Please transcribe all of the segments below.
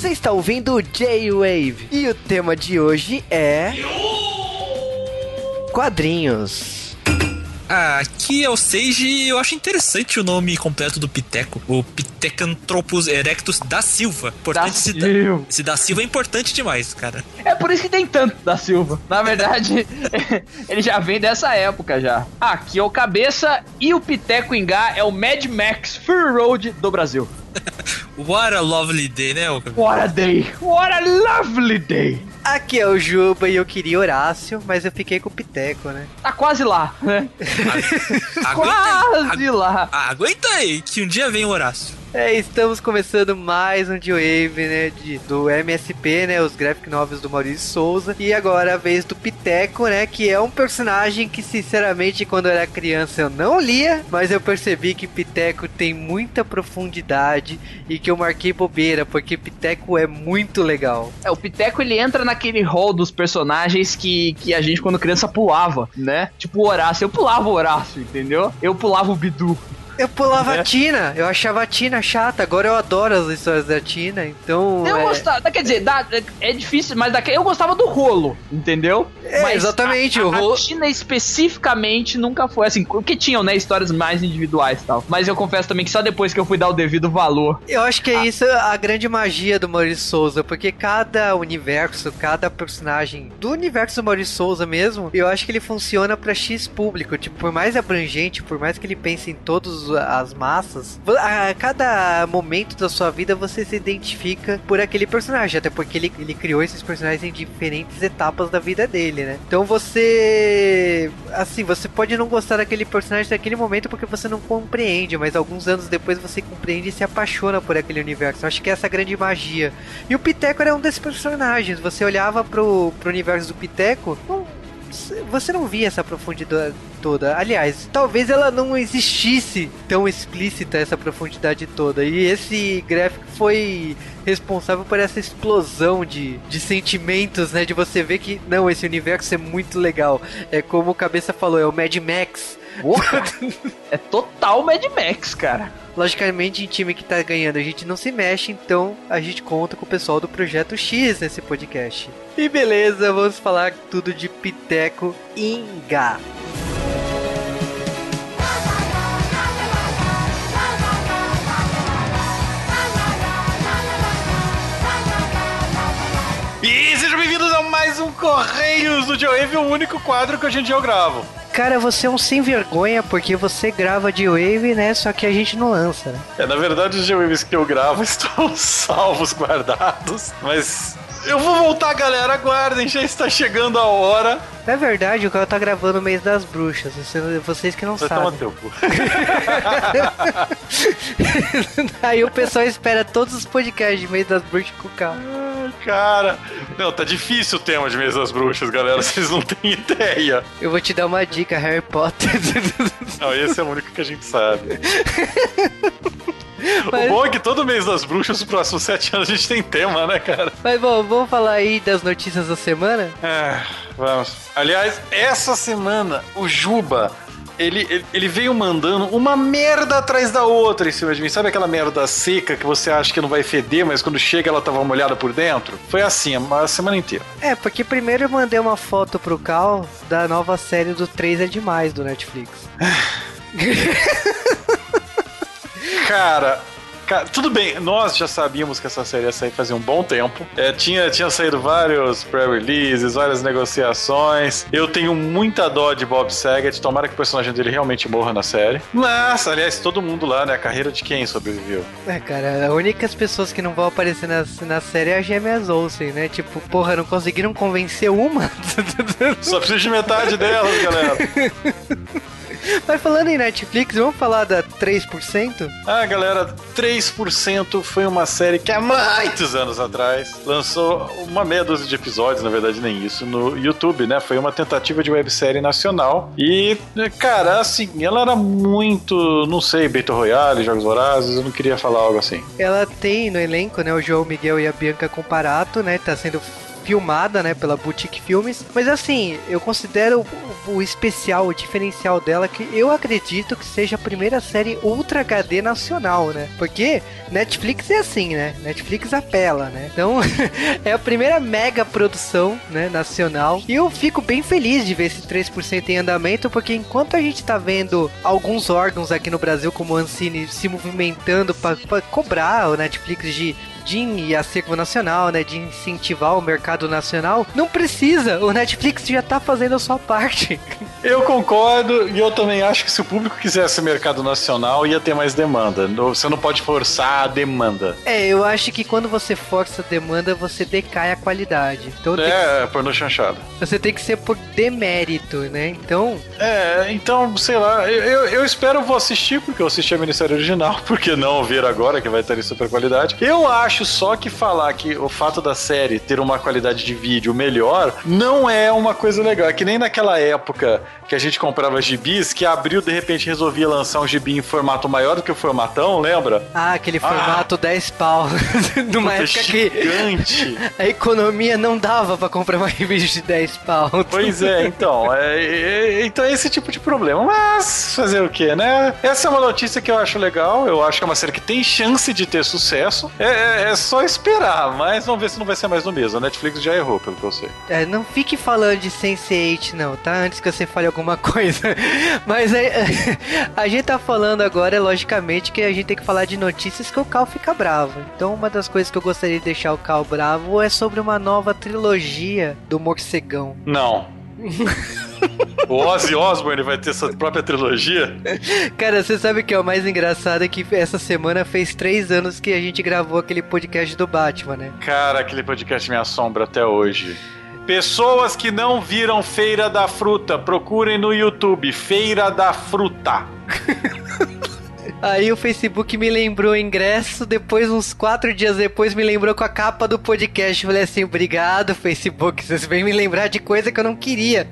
Você está ouvindo J-Wave e o tema de hoje é. Quadrinhos. Ah, aqui é o Sage e eu acho interessante o nome completo do Piteco. O Pithecanthropus erectus da Silva. Importante Da esse, Silva. Da, esse da Silva é importante demais, cara. É por isso que tem tanto da Silva. Na verdade, ele já vem dessa época já. Aqui é o Cabeça e o Piteco Ingá é o Mad Max Fury Road do Brasil. What a lovely day, né? ô- What a day! What a lovely day! Aqui é o Juba e eu queria Horácio, mas eu fiquei com o Piteco, né? Tá quase lá, né? Aguenta aí, Quase lá. Aguenta aí, que um dia vem o Horácio. É, estamos começando mais um J-Wave, né, de, do MSP, né, os graphic novels do Maurício Souza. E agora a vez do Piteco, né, que é um personagem que, sinceramente, quando eu era criança eu não lia, mas eu percebi que Piteco tem muita profundidade e que eu marquei bobeira, porque Piteco é muito legal. É, o Piteco ele entra naquele hall dos personagens que, que a gente quando criança pulava, né? Tipo o Horácio. Eu pulava o Horácio, entendeu? Eu pulava o Bidu. Eu pulava É. a Tina, eu achava a Tina chata, agora eu adoro as histórias da Tina, então... Eu é... gostava, quer dizer, é difícil, mas daqui, eu gostava do rolo, entendeu? É, Mas exatamente, a, o a, rolo- A Tina especificamente nunca foi assim, porque tinham, né, histórias mais individuais e tal. Mas eu confesso também que só depois que eu fui dar o devido valor. Eu acho que é isso a grande magia do Maurício Souza, porque cada universo, cada personagem do universo do Maurício Souza mesmo, eu acho que ele funciona pra X público. Tipo, por mais abrangente, por mais que ele pense em as massas, a cada momento da sua vida você se identifica por aquele personagem, até porque ele, ele criou esses personagens em diferentes etapas da vida dele, né? Então você. Assim, você pode não gostar daquele personagem naquele momento porque você não compreende, mas alguns anos depois você compreende e se apaixona por aquele universo. Eu acho que essa é a grande magia. E o Piteco era um desses personagens. Você olhava pro, pro universo do Piteco, você não via essa profundidade toda. Aliás, talvez ela não existisse tão explícita essa profundidade toda. E esse gráfico foi responsável por essa explosão de, de sentimentos, né? De você ver que, não, esse universo é muito legal. É como o Cabeça falou, é o Mad Max. Porra, é total Mad Max, cara. Logicamente, em time que tá ganhando, a gente não se mexe, então a gente conta com o pessoal do Projeto X nesse podcast. E beleza, vamos falar tudo de Piteco Inga. E sejam bem-vindos a mais um Correios do Joe o único quadro que hoje em dia eu gravo. Cara, você é um sem vergonha porque você grava de Wave, né? Só que a gente não lança, né? É, na verdade, os Geowaves que eu gravo estão salvos, guardados, mas eu vou voltar, galera, aguardem, já está chegando a hora. É verdade, o cara tá gravando o mês das bruxas. você- vocês que não Vai sabem. teu cu. Aí o pessoal espera todos os podcasts de mês das bruxas com calma. Ai, Cara, não, tá difícil o tema de Mês das Bruxas, galera, vocês não têm ideia. Eu vou te dar uma dica, Harry Potter. Não, esse é o único que a gente sabe. Mas- O bom é que todo mês das bruxas, os próximos sete anos, a gente tem tema, né, cara? Mas bom, vamos falar aí das notícias da semana? É, vamos. Aliás, essa semana, o Juba, ele, ele, ele veio mandando uma merda atrás da outra em cima de mim. Sabe aquela merda seca que você acha que não vai feder, mas quando chega ela tava molhada por dentro? Foi assim, a semana inteira. É, porque primeiro eu mandei uma foto pro Cal da nova série do 3 é Demais do Netflix. Cara. Cara, tudo bem, nós já sabíamos que essa série ia sair fazia um bom tempo. É, tinha, tinha saído vários pré-releases, várias negociações. Eu tenho muita dó de Bob Saget, tomara que o personagem dele realmente morra na série. Mas, aliás, todo mundo lá, né? A carreira de quem sobreviveu? É, cara, as únicas pessoas que não vão aparecer na, na série é a Gêmeas Olsen, né? Tipo, porra, não conseguiram convencer uma? Só preciso de metade delas, galera. Mas falando em Netflix, vamos falar da 3%? Ah, galera, 3% foi uma série que há muitos anos atrás lançou uma meia dúzia de episódios, na verdade nem isso, no YouTube, né? Foi uma tentativa de websérie nacional. E, cara, assim, ela era muito, não sei, Beto Royale, Jogos Vorazes, eu não queria falar algo assim. Ela tem no elenco, né, o João Miguel e a Bianca Comparato, né? Tá sendo filmada, né, pela Boutique Filmes. Mas assim, eu considero o, especial, o diferencial dela, que eu acredito que seja a primeira série Ultra HD nacional, né? Porque Netflix é assim, né? Netflix apela, né? Então, é a primeira mega produção, né, nacional. E eu fico bem feliz de ver esse 3% em andamento, porque enquanto a gente tá vendo alguns órgãos aqui no Brasil, como o Ancine, se movimentando para cobrar o Netflix de DIN e acervo nacional, né? De incentivar o mercado nacional. Não precisa, o Netflix já tá fazendo a sua parte. Eu concordo e eu também acho que se o público quisesse mercado nacional, ia ter mais demanda. Você não pode forçar a demanda. É, eu acho que quando você força a demanda, você decai a qualidade. Então é, que... pornô chanchado. Você tem que ser por demérito, né? Então. É, então, sei lá, eu, eu espero vou assistir, porque eu assisti a minissérie original, porque não ver agora, que vai ter em super qualidade. Eu acho só que falar que o fato da série ter uma qualidade de vídeo melhor não é uma coisa legal. É que nem naquela época que a gente comprava gibis, que abriu de repente resolvia lançar um gibi em formato maior do que o formatão, lembra? Ah, aquele formato ah, 10 pau. Numa época gigante. que a economia não dava para comprar uma revista de 10 pau. Pois é, então. É, é, então é esse tipo de problema. Mas fazer o que, né? Essa é uma notícia que eu acho legal. Eu acho que é uma série que tem chance de ter sucesso. É, é, é só esperar, mas vamos ver se não vai ser mais no mesmo. A Netflix já errou, pelo que eu sei. É, não fique falando de Sense8, não, tá? Antes que você fale alguma alguma coisa. Mas é, a gente tá falando agora, logicamente, que a gente tem que falar de notícias que o Cal fica bravo. Então, uma das coisas que eu gostaria de deixar o Cal bravo é sobre uma nova trilogia do Morcegão. Não. o Ozzy Osbourne vai ter sua própria trilogia? Cara, você sabe o que é o mais engraçado? É que essa semana fez três anos que a gente gravou aquele podcast do Batman, né? Cara, aquele podcast me assombra até hoje. Pessoas que não viram Feira da Fruta, procurem no YouTube Feira da Fruta. Aí o Facebook me lembrou o ingresso, depois, uns quatro dias depois, me lembrou com a capa do podcast. Falei assim, obrigado, Facebook, vocês vêm me lembrar de coisa que eu não queria.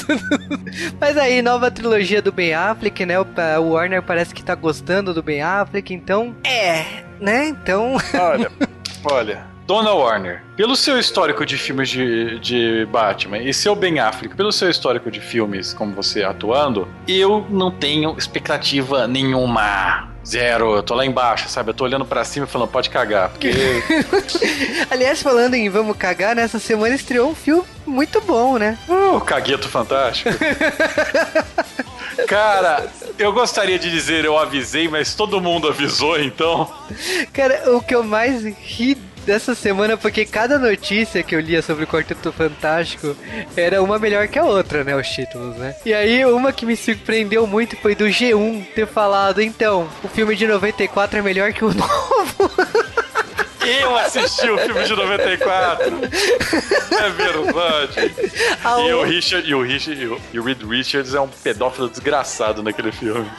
Mas aí, nova trilogia do Ben Affleck, né? O Warner parece que tá gostando do Ben Affleck, então... É, né? Então... Olha, olha... Dona Warner, pelo seu histórico de filmes de, de Batman e seu Ben Affleck, pelo seu histórico de filmes como você atuando, eu não tenho expectativa nenhuma. Zero, eu tô lá embaixo, sabe? Eu tô olhando para cima e falando, pode cagar, porque. Aliás, falando em Vamos Cagar, nessa semana estreou um filme muito bom, né? Uh, o Cagueto Fantástico. Cara, eu gostaria de dizer eu avisei, mas todo mundo avisou, então. Cara, o que eu mais ri dessa semana, porque cada notícia que eu lia sobre o Quarteto Fantástico era uma melhor que a outra, né? Os títulos, né? E aí, uma que me surpreendeu muito foi do G1 ter falado: então, o filme de 94 é melhor que o novo. Eu assisti o filme de 94. É verdade. E o Richard, e o Richard, e o, Reed Richards é um pedófilo desgraçado naquele filme.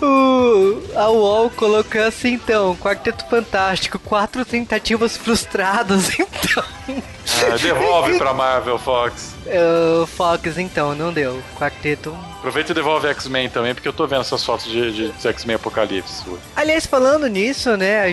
O, a UOL colocou assim, então, Quarteto Fantástico, quatro tentativas frustradas, então. Ah, devolve pra Marvel, Fox. Uh, Fox, então, não deu. Quarteto Aproveita e devolve X-Men também, porque eu tô vendo essas fotos de, de X-Men Apocalipse. Aliás, falando nisso, né,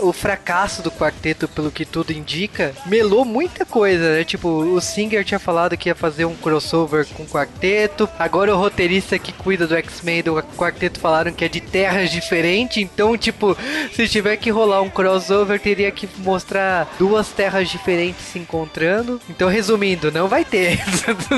o fracasso do quarteto, pelo que tudo indica, melou muita coisa, né? Tipo, o Singer tinha falado que ia fazer um crossover com o quarteto, agora o roteirista que cuida do X-Men do quarteto falaram que é de terras diferentes, então, tipo, se tiver que rolar um crossover, teria que mostrar duas terras diferentes se encontrando. Então, resumindo, não vai ter.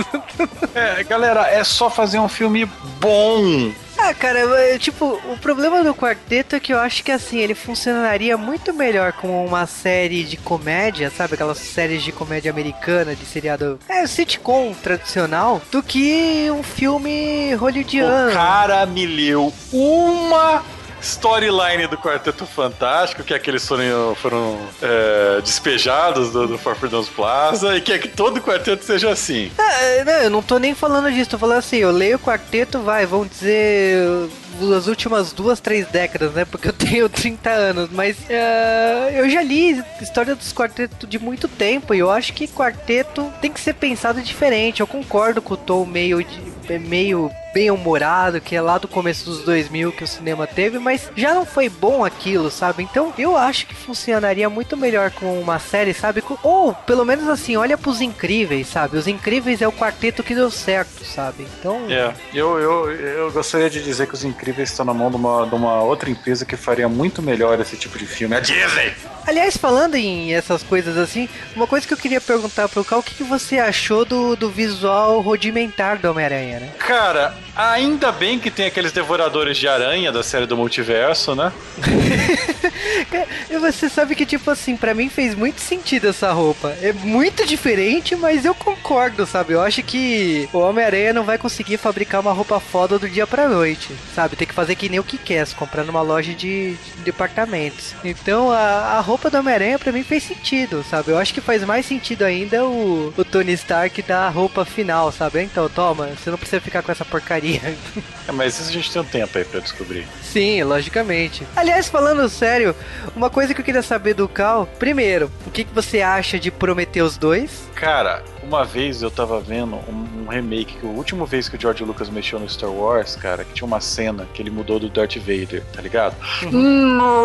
é, galera, é só fazer um filme bom. Ah, cara, tipo, o problema do quarteto é que eu acho que assim, ele funcionaria muito melhor como uma série de comédia, sabe? Aquelas séries de comédia americana, de seriado. É, sitcom tradicional, do que um filme hollywoodiano. O cara me leu uma storyline do Quarteto Fantástico, que é que eles foram, foram é, despejados do, do Freedoms Plaza e quer é que todo quarteto seja assim. É, não, eu não tô nem falando disso, tô falando assim, eu leio o quarteto, vai, vamos dizer as últimas duas, três décadas, né? Porque eu tenho 30 anos, mas uh, eu já li história dos quartetos de muito tempo e eu acho que quarteto tem que ser pensado diferente. Eu concordo com o tom meio de, meio bem-humorado, que é lá do começo dos 2000 que o cinema teve, mas já não foi bom aquilo, sabe? Então eu acho que funcionaria muito melhor com uma série, sabe? Ou pelo menos assim, olha pros incríveis, sabe? Os incríveis é o quarteto que deu certo, sabe? Então. É, eu, eu, eu gostaria de dizer que os incríveis estão na mão de uma, de uma outra empresa que faria muito melhor esse tipo de filme, a Disney! Aliás, falando em essas coisas assim, uma coisa que eu queria perguntar pro Cal, o que, que você achou do, do visual rudimentar do Homem-Aranha, né? Cara, ainda bem que tem aqueles devoradores de aranha da série do multiverso, né? e você sabe que, tipo assim, para mim fez muito sentido essa roupa. É muito diferente, mas eu concordo, sabe? Eu acho que o Homem-Aranha não vai conseguir fabricar uma roupa foda do dia pra noite, sabe? Tem que fazer que nem o que quer, comprar numa loja de, de departamentos. Então a, a roupa do Homem-Aranha pra mim fez sentido, sabe? Eu acho que faz mais sentido ainda o, o Tony Stark da roupa final, sabe? Então, toma, você não precisa ficar com essa porcaria. É, mas isso a gente tem um tempo aí pra descobrir. Sim, logicamente. Aliás, falando sério, uma coisa que eu queria saber do Cal, primeiro, o que, que você acha de Prometheus 2? Cara, uma vez eu tava vendo um, um, remake, que a última vez que o George Lucas mexeu no Star Wars, cara, que tinha uma cena que ele mudou do Darth Vader, tá ligado? Não!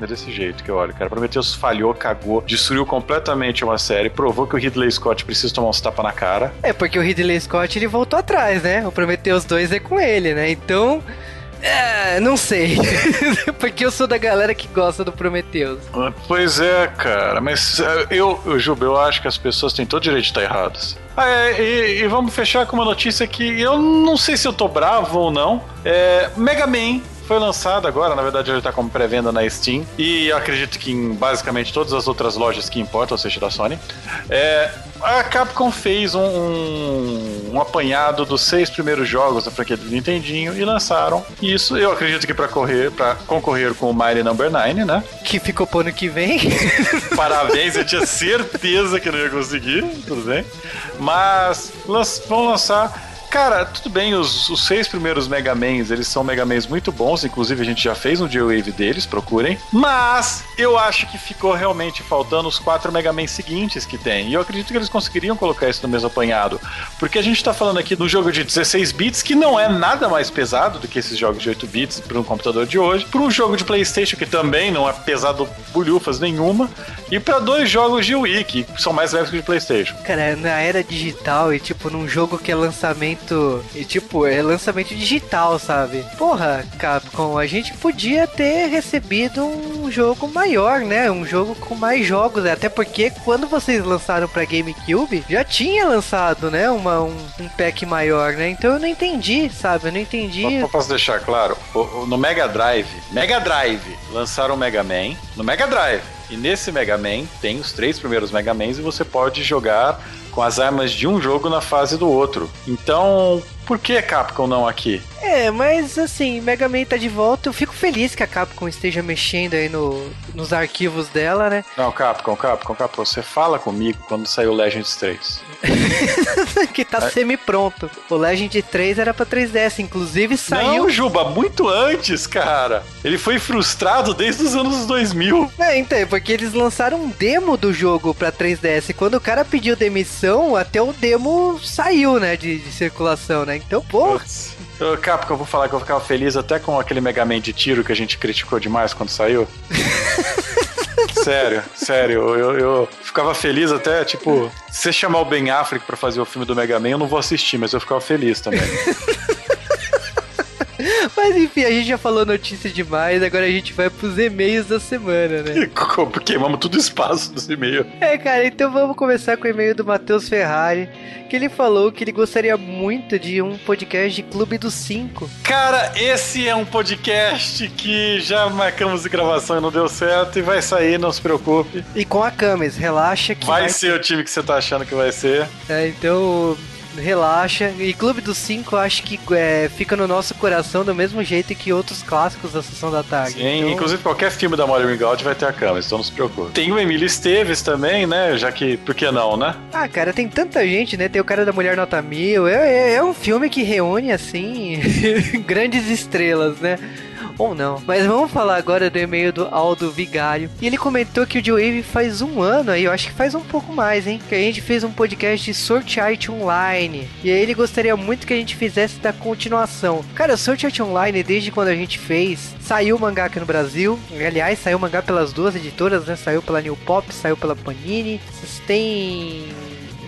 É desse jeito que eu olho, cara. Prometheus falhou, cagou, destruiu completamente uma série, provou que o Ridley Scott precisa tomar uns tapas na cara. É, porque o Ridley Scott ele voltou atrás, né? O Prometheus 2 é com ele, né? Então. É, não sei. Porque eu sou da galera que gosta do Prometheus. Pois é, cara. Mas é, eu, eu Juba, eu acho que as pessoas têm todo direito de estar erradas. Ah, é, e, e, vamos fechar com uma notícia que eu não sei se eu tô bravo ou não. É, Mega Man foi lançado agora, na verdade ele está como pré-venda na Steam e eu acredito que em basicamente todas as outras lojas que importam, ou seja, da Sony. É, a Capcom fez um, um, um, apanhado dos seis primeiros jogos da franquia do Nintendinho e lançaram isso. Eu acredito que para correr, para concorrer com o Mighty Number 9, né? Que ficou pro ano que vem. Parabéns, eu tinha certeza que não ia conseguir, tudo bem. Mas vão lançar Cara, tudo bem, os, os seis primeiros Mega Mans, eles são Mega Mans muito bons, inclusive a gente já fez um J-Wave deles, procurem. Mas eu acho que ficou realmente faltando os quatro Mega seguintes que tem. E eu acredito que eles conseguiriam colocar isso no mesmo apanhado. Porque a gente tá falando aqui de um jogo de 16 bits que não é nada mais pesado do que esses jogos de 8 bits para um computador de hoje. Para um jogo de PlayStation que também não é pesado bolhufas nenhuma. E para dois jogos de Wii que são mais leves que o de PlayStation. Cara, na era digital e tipo num jogo que é lançamento. E tipo, é lançamento digital, sabe? Porra, Capcom, a gente podia ter recebido um jogo maior, né? Um jogo com mais jogos. Até porque quando vocês lançaram pra GameCube, já tinha lançado, né? Uma, um, um pack maior, né? Então eu não entendi, sabe? Eu não entendi. Eu posso deixar claro? No Mega Drive, Mega Drive, lançaram o Mega Man. No Mega Drive. E nesse Mega Man tem os três primeiros Mega Mans e você pode jogar com as armas de um jogo na fase do outro. Então, por que Capcom não aqui? É, mas assim, Mega Man tá de volta. Eu fico feliz que a Capcom esteja mexendo aí no, nos arquivos dela, né? Não, Capcom, Capcom, Capcom, você fala comigo quando saiu Legends 3. que tá é. semi-pronto. O Legend 3 era pra 3DS, inclusive saiu. Não, Juba, muito antes, cara. Ele foi frustrado desde os anos 2000. É, então, é porque eles lançaram um demo do jogo pra 3DS. E quando o cara pediu demissão, até o demo saiu, né, de, de circulação, né? Então, pô. Eu, Capcom, eu vou falar que eu ficava feliz até com aquele Mega Man de tiro que a gente criticou demais quando saiu. sério, sério. Eu, eu ficava feliz até, tipo, se você chamar o Ben Affleck pra fazer o filme do Mega Man, eu não vou assistir, mas eu ficava feliz também. Mas enfim, a gente já falou notícia demais, agora a gente vai pros e-mails da semana, né? Queimamos tudo espaço dos e-mails. É, cara, então vamos começar com o e-mail do Matheus Ferrari, que ele falou que ele gostaria muito de um podcast de Clube dos Cinco. Cara, esse é um podcast que já marcamos de gravação e não deu certo, e vai sair, não se preocupe. E com a Camis, relaxa que. Vai, vai ser o time que você tá achando que vai ser. É, então relaxa. E Clube dos Cinco acho que é, fica no nosso coração do mesmo jeito que outros clássicos da Sessão da Tarde. Sim, então... inclusive qualquer filme da Molly Ringwald vai ter a câmera, então não se preocupe. Tem o Emílio Esteves também, né? Já que, por que não, né? Ah, cara, tem tanta gente, né? Tem o cara da Mulher Nota Mil. É, é, é um filme que reúne, assim, grandes estrelas, né? Ou não. Mas vamos falar agora do e-mail do Aldo Vigário. E ele comentou que o Joe faz um ano aí, eu acho que faz um pouco mais, hein? Que a gente fez um podcast de Sword Art Online. E aí ele gostaria muito que a gente fizesse da continuação. Cara, Sword Art Online, desde quando a gente fez, saiu o mangá aqui no Brasil. Aliás, saiu o mangá pelas duas editoras, né? Saiu pela New Pop, saiu pela Panini. Tem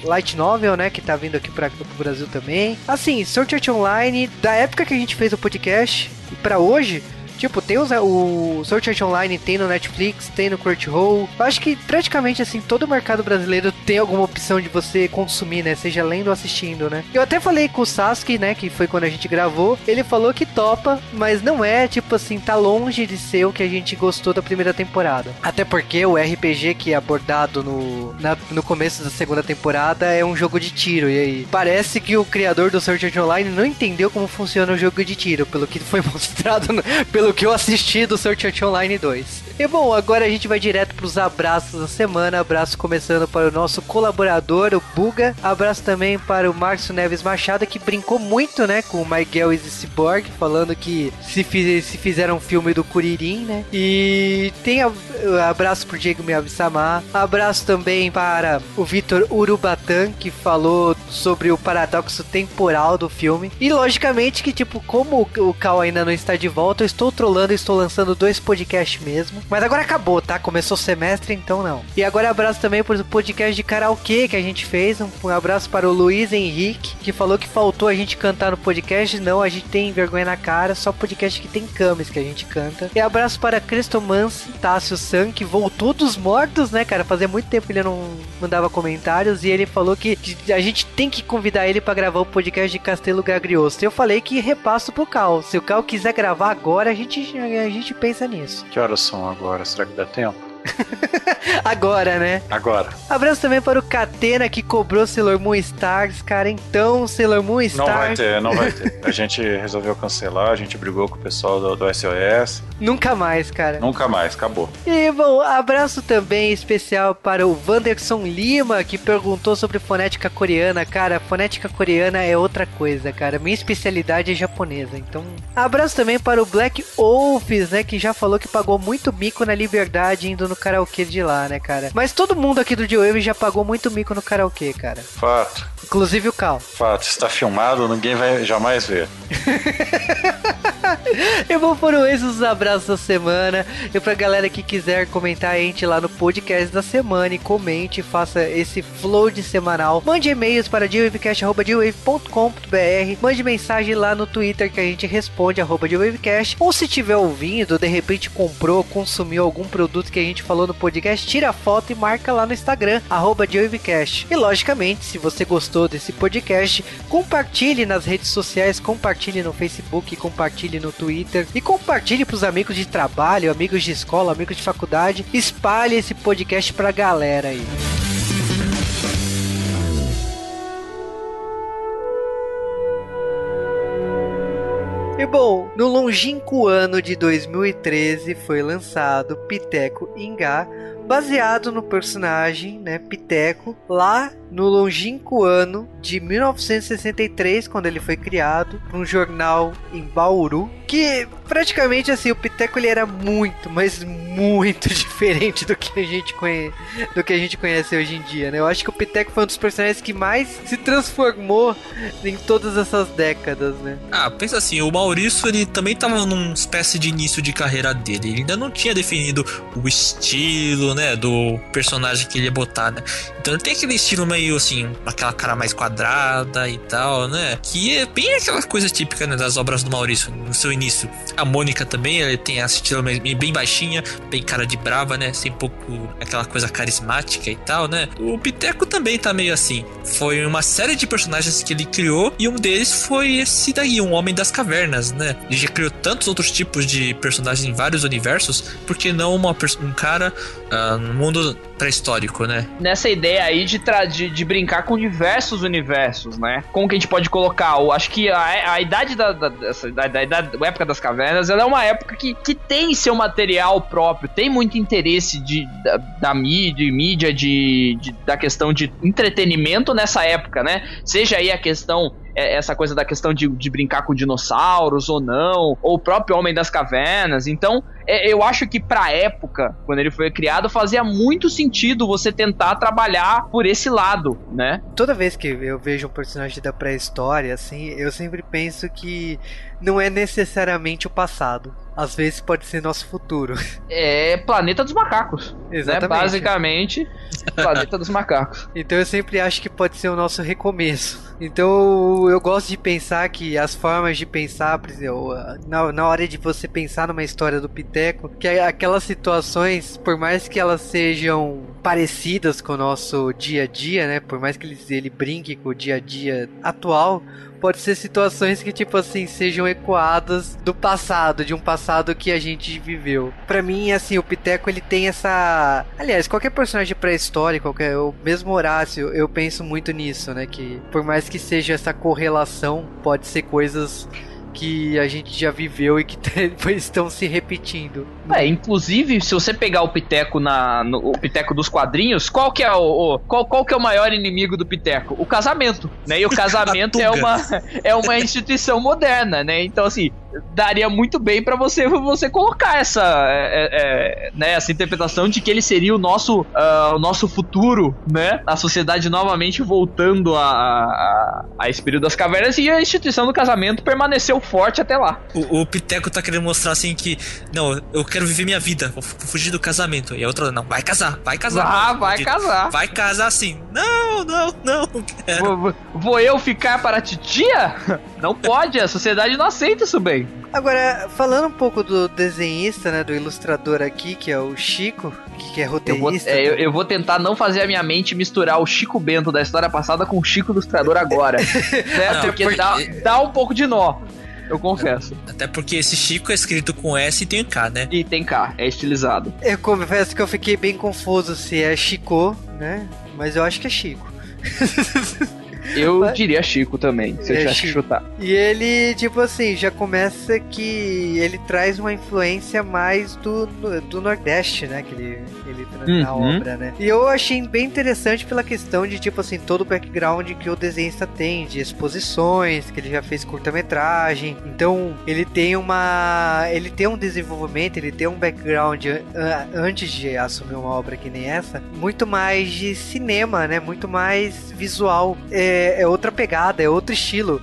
Light Novel, né? Que tá vindo aqui pra, pro Brasil também. Assim, Sword Art Online, da época que a gente fez o podcast pra hoje, Tipo, tem os, o Sword Art Online, tem no Netflix, tem no Crunchyroll. Eu acho que praticamente assim, todo o mercado brasileiro tem alguma opção de você consumir, né? Seja lendo ou assistindo, né? Eu até falei com o Sasuke, né? Que foi quando a gente gravou. Ele falou que topa, mas não é, tipo assim, tá longe de ser o que a gente gostou da primeira temporada. Até porque o RPG que é abordado no, na, no começo da segunda temporada é um jogo de tiro. E aí, parece que o criador do Sword Art Online não entendeu como funciona o jogo de tiro, pelo que foi mostrado no, pelo pelo que eu assisti do Sword Art Online 2. E bom, agora a gente vai direto para os abraços da semana. Abraço começando para o nosso colaborador, o Buga. Abraço também para o Márcio Neves Machado, que brincou muito, né, com o Miguel e Cyborg, falando que se, fiz, se fizeram um filme do Kuririn, né? E tem a, abraço para o Diego Miyabi-sama. Abraço também para o Vitor Urubatan, que falou sobre o paradoxo temporal do filme. E logicamente que, tipo, como o Cal ainda não está de volta, eu estou trolando estou lançando dois podcasts mesmo. Mas agora acabou, tá? Começou o semestre, então não. E agora abraço também para o podcast de karaokê que a gente fez. Um, abraço para o Luiz Henrique, que falou que faltou a gente cantar no podcast. Não, a gente tem vergonha na cara, só podcast que tem camis que a gente canta. E abraço para Crestomance, Tássio San, que voltou dos mortos, né, cara? Fazia muito tempo que ele não mandava comentários e ele falou que a gente tem que convidar ele para gravar o podcast de Castelo Gagriosto. Eu falei que repasso pro Cal. Se o Cal quiser gravar agora, a gente, a gente pensa nisso. Que horas são agora? Será que dá tempo? Agora, né? Agora. Abraço também para o Catena que cobrou Sailor Moon Stars, cara. Então, Sailor Moon Stars. Não vai ter, não vai ter. A gente resolveu cancelar, a gente brigou com o pessoal do, do SOS. Nunca mais, cara. Nunca mais, acabou. E, bom, abraço também especial para o Wanderson Lima, que perguntou sobre fonética coreana. Cara, fonética coreana é outra coisa, cara. Minha especialidade é japonesa. Então, abraço também para o Black Wolves, né, que já falou que pagou muito mico na liberdade indo no no karaokê de lá, né, cara? Mas todo mundo aqui do Joe já pagou muito mico no karaokê, cara. Fato. Inclusive o Cal. Fato, está filmado, ninguém vai jamais ver. Eu vou por esses os abraços da semana. E pra galera que quiser comentar, entre lá no podcast da semana e comente, faça esse flow de semanal. Mande e-mails para dwavecast.com.br. Mande mensagem lá no Twitter que a gente responde, arroba Ou se tiver ouvindo, de repente comprou, consumiu algum produto que a gente falou no podcast, tira a foto e marca lá no Instagram, arroba E logicamente, se você gostou desse podcast, compartilhe nas redes sociais, compartilhe no Facebook, compartilhe no Twitter e compartilhe para os amigos de trabalho, amigos de escola, amigos de faculdade. Espalhe esse podcast pra galera aí. E bom, no longínquo ano de 2013 foi lançado Piteco Ingá, baseado no personagem, né, Piteco, lá no longínquo ano de 1963, quando ele foi criado, um jornal em Bauru, que praticamente assim, o Piteco ele era muito, mas muito diferente do que a gente conhece, do que a gente conhece hoje em dia, né? Eu acho que o Piteco foi um dos personagens que mais se transformou em todas essas décadas, né? Ah, pensa assim, o Maurício ele também estava numa espécie de início de carreira dele. Ele ainda não tinha definido o estilo, né, do personagem que ele ia botar, né? Então ele tem aquele estilo meio assim, aquela cara mais quadrada e tal, né? Que é bem aquela coisa típica né, das obras do Maurício no seu início. A Mônica também, ela tem esse estilo bem baixinha, bem cara de brava, né? Sem pouco aquela coisa carismática e tal, né? O Piteco também tá meio assim. Foi uma série de personagens que ele criou e um deles foi esse daí, um Homem das Cavernas, né? Ele já criou tantos outros tipos de personagens em vários universos, porque não uma, um cara uh, no mundo pré-histórico, né? Nessa ideia aí de, de, de, brincar com diversos universos, né? Como que a gente pode colocar? Eu acho que a, a idade da, da, da, da, da, época das cavernas ela é uma época que, que tem seu material próprio, tem muito interesse de, da, da mídia, mídia de, de, da questão de entretenimento nessa época, né? Seja aí a questão essa coisa da questão de, de brincar com dinossauros ou não, ou o próprio Homem das Cavernas. Então, é, eu acho que pra época, quando ele foi criado, fazia muito sentido você tentar trabalhar por esse lado, né? Toda vez que eu vejo um personagem da pré-história, assim, eu sempre penso que não é necessariamente o passado. Às vezes pode ser nosso futuro. É Planeta dos Macacos. Né? Exatamente. Né? Basicamente, Planeta dos Macacos. Então eu sempre acho que pode ser o nosso recomeço. Então eu gosto de pensar que as formas de pensar, por exemplo, na, na hora de você pensar numa história do Piteco, que aquelas situações, por mais que elas sejam parecidas com o nosso dia a dia, né? Por mais que ele, ele brinque com o dia a dia atual, pode ser situações que, tipo assim, sejam ecoadas do passado, de um passado que a gente viveu. Para mim, assim, o Piteco ele tem essa. Aliás, qualquer personagem pré-histórico, qualquer... o mesmo Horácio, eu penso muito nisso, né? Que por mais que seja essa correlação, pode ser coisas que a gente já viveu e que estão se repetindo. É, inclusive, se você pegar o Piteco na no, o Piteco dos quadrinhos, qual que é o, o, qual, qual que é o maior inimigo do Piteco? O casamento, né? E o casamento é uma é uma instituição moderna, né? Então assim, daria muito bem para você você colocar essa é, é, né, essa interpretação de que ele seria o nosso uh, o nosso futuro, né? A sociedade novamente voltando a, a, a esse período das cavernas e a instituição do casamento permaneceu forte até lá. O, o Piteco tá querendo mostrar assim que não, eu quero viver minha vida, vou fugir do casamento. E a outra não, vai casar, vai casar. Ah, vai casar. Vai casar sim. Não, não, não. Vou, vou eu ficar para a titia? Não pode, a sociedade não aceita isso bem. Agora, falando um pouco do desenhista, né, do ilustrador aqui, que é o Chico, que é roteirista. Eu vou, é, eu, eu vou, tentar não fazer a minha mente misturar o Chico Bento da história passada com o Chico ilustrador agora. certo? Porque, porque... Dá, dá um pouco de nó. Eu confesso. Até porque esse Chico é escrito com S e tem K, né? E tem K, é estilizado. Eu confesso que eu fiquei bem confuso se é Chico, né? Mas eu acho que é Chico. Eu Mas... diria Chico também, se eu é tivesse que chutar. E ele, tipo assim, já começa que ele traz uma influência mais do, do Nordeste, né? Que ele, ele traz uhum. na obra, né? E eu achei bem interessante pela questão de, tipo assim, todo o background que o desenhista tem, de exposições, que ele já fez curta-metragem. Então, ele tem uma. Ele tem um desenvolvimento, ele tem um background antes de assumir uma obra que nem essa, muito mais de cinema, né? Muito mais visual. É, é, é, outra pegada, é outro estilo.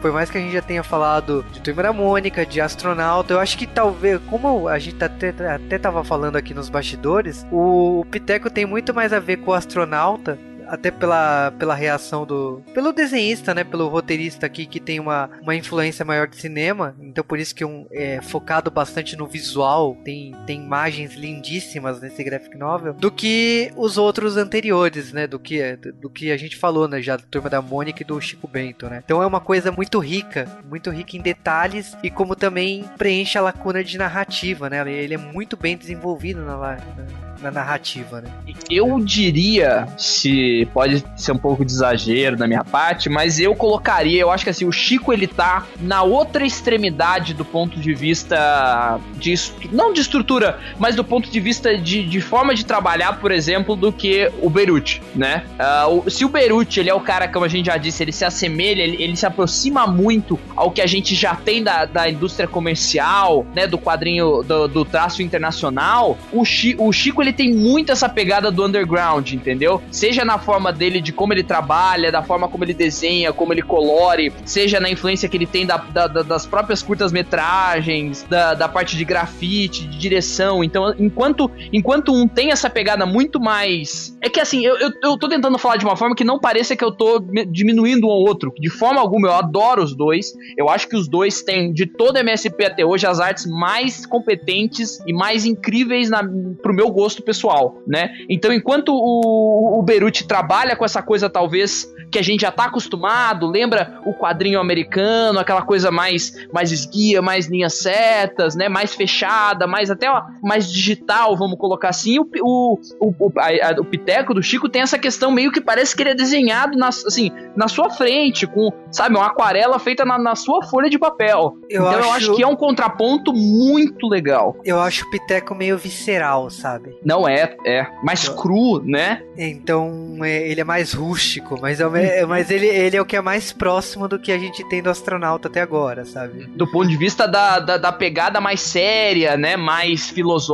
Por, mais que a gente já tenha falado de Turma Mônica, de Astronauta, eu acho que talvez, como a gente até, até tava falando aqui nos bastidores, o, o Piteco tem muito mais a ver com o Astronauta até pela, pela reação do. pelo desenhista, né? Pelo roteirista aqui que tem uma, uma influência maior de cinema. Então por isso que um, é focado bastante no visual. Tem, tem imagens lindíssimas nesse graphic novel. Do que os outros anteriores, né? Do que, do que a gente falou, né? Já da turma da Mônica e do Chico Bento, né? Então é uma coisa muito rica, muito rica em detalhes e como também preenche a lacuna de narrativa, né? Ele é muito bem desenvolvido na, na na narrativa, né? Eu diria, se pode ser um pouco de exagero da minha parte, mas eu colocaria, eu acho que assim, o Chico ele tá na outra extremidade do ponto de vista de não de estrutura, mas do ponto de vista de, de forma de trabalhar, por exemplo, do que o Beruti, né? Uh, se o Beruti, ele é o cara, como a gente já disse, ele se assemelha, ele, ele se aproxima muito ao que a gente já tem da, da indústria comercial, né, do quadrinho, do, do traço internacional, o, Chi, o Chico, ele tem muito essa pegada do underground, entendeu? Seja na forma dele, de como ele trabalha, da forma como ele desenha, como ele colore, seja na influência que ele tem da, da, das próprias curtas-metragens, da, da parte de grafite, de direção. Então, enquanto, enquanto um tem essa pegada muito mais. É que assim, eu, eu, eu tô tentando falar de uma forma que não pareça que eu tô diminuindo um ao outro. De forma alguma, eu adoro os dois. Eu acho que os dois têm, de todo MSP até hoje, as artes mais competentes e mais incríveis na, pro meu gosto pessoal, né? Então, enquanto o, o Beruti trabalha com essa coisa, talvez, que a gente já tá acostumado, lembra o quadrinho americano, aquela coisa mais, mais esguia, mais linhas certas, né? Mais fechada, mais até ó, mais digital, vamos colocar assim. O, o, o, a, a, o Piteco do Chico tem essa questão meio que parece que ele é desenhado na, assim, na sua frente, com, sabe, uma aquarela feita na, na sua folha de papel. Eu então acho... eu acho que é um contraponto muito legal. Eu acho o Piteco meio visceral, sabe? Não é, é. Mais cru, né? Então, é, ele é mais rústico, mas ao mas, mas ele, ele é o que é mais próximo do que a gente tem do astronauta até agora, sabe? Do ponto de vista da, da, da pegada mais séria, né? Mais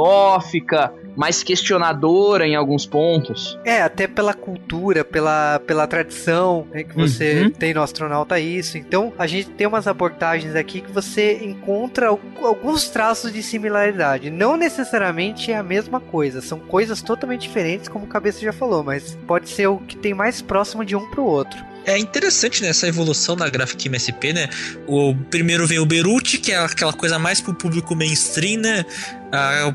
filosófica, mais questionadora em alguns pontos. É, até pela cultura, pela, pela tradição né, que você Uhum. tem no astronauta isso. Então, a gente tem umas abordagens aqui que você encontra al- alguns traços de similaridade. Não necessariamente é a mesma coisa, são coisas totalmente diferentes, como o Cabeça já falou, mas pode ser o que tem mais próximo de um pro outro. É interessante né, essa evolução da Graphic MSP, né? O primeiro veio o Beruti, que é aquela coisa mais pro público mainstream, né?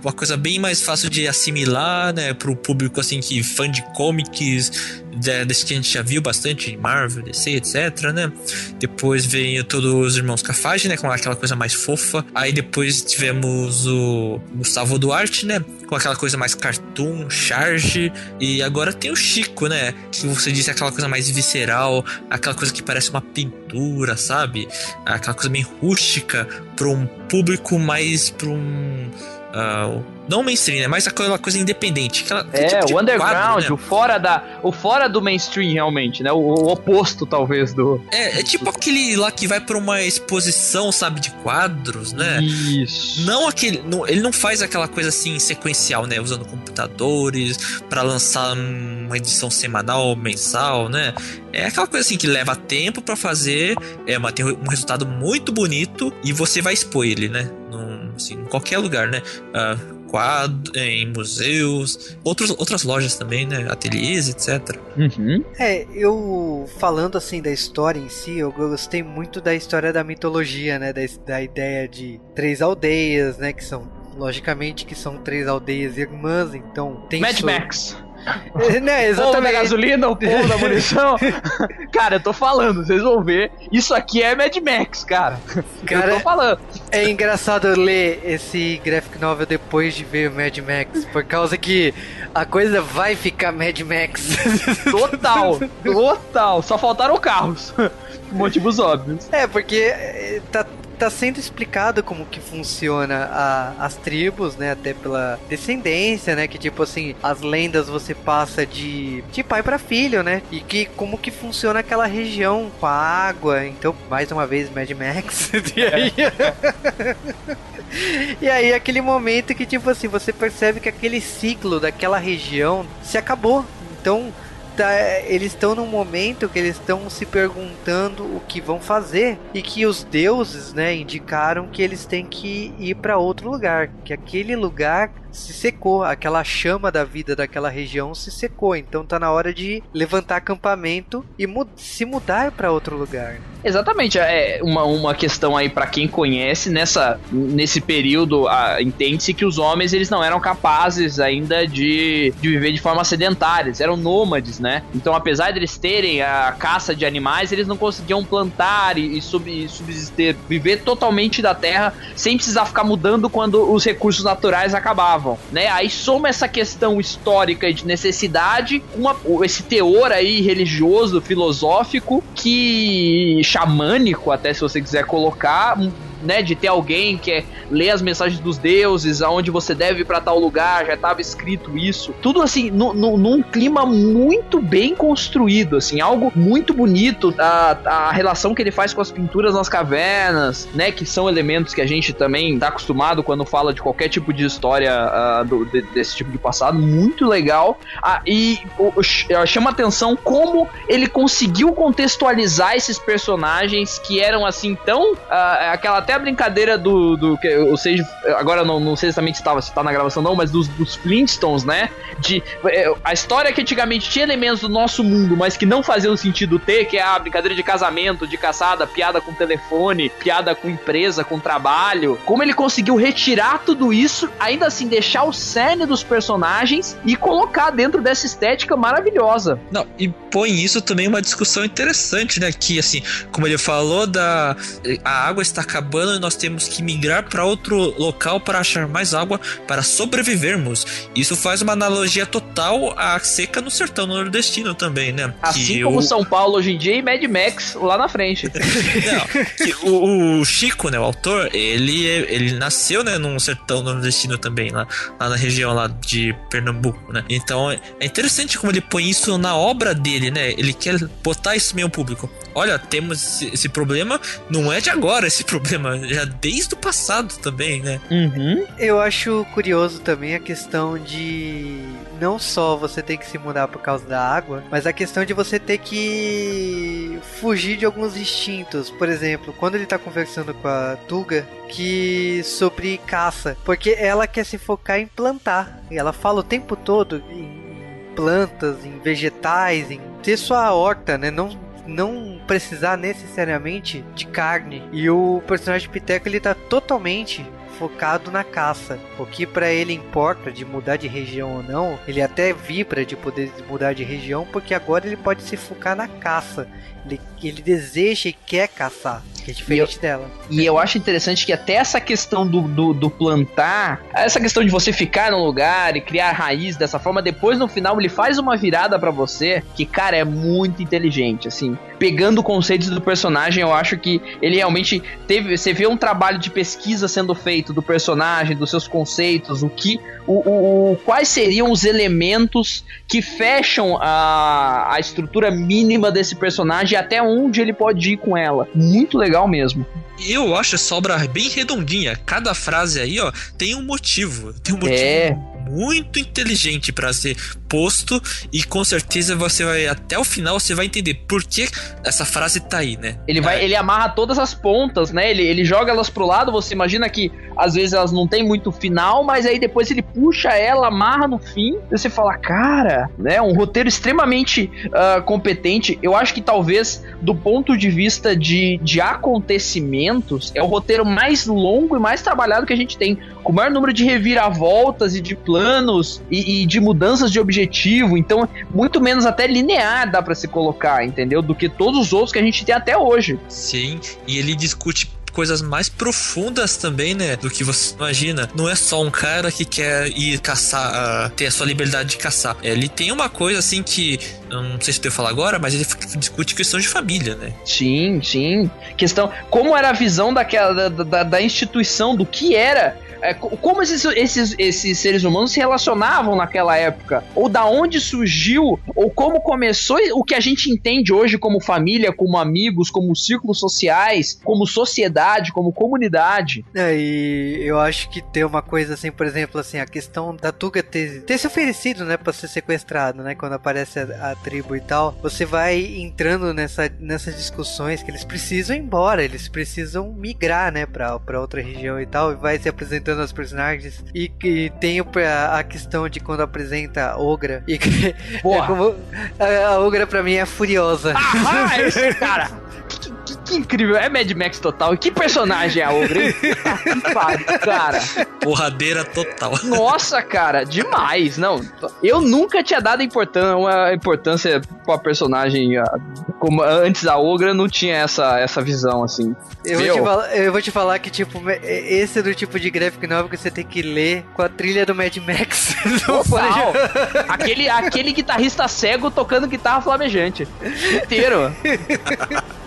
Uma coisa bem mais fácil de assimilar, né? Pro público assim que fã de comics, desse que a gente já viu bastante, Marvel, DC, etc, né? Depois veio todos os irmãos Cafage, né? Com aquela coisa mais fofa. Aí depois tivemos o Gustavo Duarte, né? Com aquela coisa mais cartoon, charge. E agora tem o Chico, né? Que você disse aquela coisa mais visceral, aquela coisa que parece uma pintura, sabe? Aquela coisa bem rústica para um público mais para um ah, não mainstream, né? Mas aquela coisa independente. Aquela, É, tipo o underground, quadro, né? o fora da, o fora do mainstream realmente, né? O, o oposto talvez do É, é tipo aquele lá que vai pra uma exposição, sabe, de quadros, né? Isso. Não aquele. não- ele não faz aquela coisa assim sequencial, né? Usando computadores pra lançar uma edição semanal, mensal, né? É aquela coisa assim que leva tempo pra fazer, é, mas tem um resultado muito bonito e você vai expor ele, né? Num, assim, em qualquer lugar, né? Ah, quadro, em museus, outros, outras lojas também, né? Ateliês, etc. Uhum. É, eu falando assim da história em si, eu gostei muito da história da mitologia, né? Da, da ideia de três aldeias, né? Que são, logicamente, que são três aldeias irmãs, então tem Mad su- Max. Né, O povo da exatamente. gasolina, o povo da munição. cara, eu tô falando, vocês vão ver. Isso aqui é Mad Max, cara. eu Cara, tô falando. é engraçado ler esse graphic novel depois de ver o Mad Max, por causa que a coisa vai ficar Mad Max. Total, total. Só faltaram carros. Motivos óbvios. É, porque é, tá, tá sendo explicado como que funciona a- as tribos, né? Até pela descendência, né? Que tipo assim, as lendas você passa de, de pai pra filho, né? E que como que funciona aquela região com a água. Então, mais uma vez, Mad Max. e aí. E aí aquele momento que tipo assim, você percebe que aquele ciclo daquela região se acabou. Então, tá- eles estão num momento que eles estão se perguntando o que vão fazer e que os deuses, né, indicaram que eles têm que ir para outro lugar, que aquele lugar se secou, aquela chama da vida daquela região se secou, então tá na hora de levantar acampamento e se mudar para outro lugar. Exatamente, é uma, uma questão aí pra quem conhece, nessa, nesse período, entende-se que os homens eles não eram capazes ainda de, de viver de forma sedentária, eles eram nômades, né? Então, apesar de eles terem a caça de animais, eles não conseguiam plantar e, e sub- subsistir, viver totalmente da terra sem precisar ficar mudando quando os recursos naturais acabavam, né? Aí soma essa questão histórica de necessidade, uma, esse teor aí religioso, filosófico, que xamânico, até se você quiser colocar, né, de ter alguém que é ler as mensagens dos deuses, aonde você deve ir pra tal lugar, já estava escrito isso. Tudo assim, nu- nu- num clima muito bem construído, assim, algo muito bonito. A, a relação que ele faz com as pinturas nas cavernas, né, que são elementos que a gente também tá acostumado quando fala de qualquer tipo de história ah, do- de- desse tipo de passado, muito legal. Ah, e chama atenção como ele conseguiu contextualizar esses personagens que eram assim tão. ah, aquela até a brincadeira do. do que, ou seja, agora não, não sei exatamente se estava se tá na gravação não, mas dos, dos Flintstones, né? De. é, a história que antigamente tinha elementos do nosso mundo, mas que não faziam sentido ter, que é a brincadeira de casamento, de caçada, piada com telefone, piada com empresa, com trabalho. Como ele conseguiu retirar tudo isso, ainda assim deixar o cerne dos personagens e colocar dentro dessa estética maravilhosa. Não, e põe isso também uma discussão interessante, né? Que assim, como ele falou, da a água está acabando e nós temos que migrar para outro local para achar mais água para sobrevivermos. Isso faz uma analogia total à seca no sertão nordestino também, né? Assim como o... São Paulo hoje em dia e Mad Max lá na frente. Não, o, o, Chico, né, o autor, ele, ele nasceu, né, num sertão nordestino também, lá, lá na região lá de Pernambuco, né? Então é interessante como ele põe isso na obra dele, né? Ele quer botar isso meio público. Olha, temos esse problema, não é de agora esse problema, já desde o passado também, né? Uhum. Eu acho curioso também a questão de não só você ter que se mudar por causa da água, mas a questão de você ter que fugir de alguns instintos. Por exemplo, quando ele tá conversando com a Tuga, que sobre caça, porque ela quer se focar em plantar. E ela fala o tempo todo em plantas, em vegetais, em ter sua horta, né? Não não precisar necessariamente de carne. E o personagem Piteco ele tá totalmente focado na caça. O que para ele importa de mudar de região ou não, ele até vibra de poder mudar de região, porque agora ele pode se focar na caça. Ele, ele deseja e quer caçar, que é diferente e eu, dela. E eu acho interessante que até essa questão do, do, do, plantar, essa questão de você ficar no lugar e criar raiz dessa forma, depois no final ele faz uma virada para você que, cara, é muito inteligente, assim. Pegando conceitos do personagem, eu acho que ele realmente teve. Você vê um trabalho de pesquisa sendo feito do personagem, dos seus conceitos, o que. O, o, o quais seriam os elementos que fecham a, a estrutura mínima desse personagem até onde ele pode ir com ela. Muito legal mesmo. Eu acho essa obra bem redondinha. Cada frase aí, ó, tem um motivo. Tem um motivo é. Muito inteligente para ser posto e com certeza você vai até o final você vai entender por que essa frase tá aí, né? Ele vai, é. ele amarra todas as pontas, né? Ele, ele joga elas pro lado, você imagina que às vezes elas não tem muito final, mas aí depois ele puxa ela, amarra no fim, e você fala, cara, né? Um roteiro extremamente uh, competente. Eu acho que talvez do ponto de vista de, de acontecimentos é o roteiro mais longo e mais trabalhado que a gente tem, com o maior número de reviravoltas e de planos e, e de mudanças de objetivo, então muito menos até linear dá para se colocar, entendeu? Do que todos os outros que a gente tem até hoje. Sim, e ele discute coisas mais profundas também, né? Do que você imagina. Não é só um cara que quer ir caçar, uh, ter a sua liberdade de caçar. Ele tem uma coisa assim que. Eu não sei se eu falar agora, mas ele discute questão de família, né? Sim, sim. Questão. Como era a visão daquela da, da, da instituição, do que era é, como esses, esses, esses seres humanos se relacionavam naquela época, ou da onde surgiu, ou como começou o que a gente entende hoje como família, como amigos, como círculos sociais, como sociedade, como comunidade. É, e eu acho que tem uma coisa assim, por exemplo, assim, a questão da Tuga ter, ter se oferecido, né, pra ser sequestrado, né, quando aparece a, a tribo e tal, você vai entrando nessa, nessas discussões que eles precisam ir embora, eles precisam migrar, né, pra, pra outra região e tal, e vai se apresentando os personagens e que tem a, a questão de quando apresenta a Ogra e que, é como, a, a Ogra pra mim é furiosa. Ah, esse cara! Que, incrível. É Mad Max total. E que personagem é a Ogre, hein? cara. Porradeira total. Nossa, cara, demais. Não, eu nunca tinha dado importância, uma importância pra personagem como antes da Ogra não tinha essa, essa visão, assim. Eu vou, falar, eu vou, te falar, que, tipo, esse é do tipo de graphic novel que você tem que ler com a trilha do Mad Max. Total. aquele, aquele guitarrista cego tocando guitarra flamejante. Inteiro.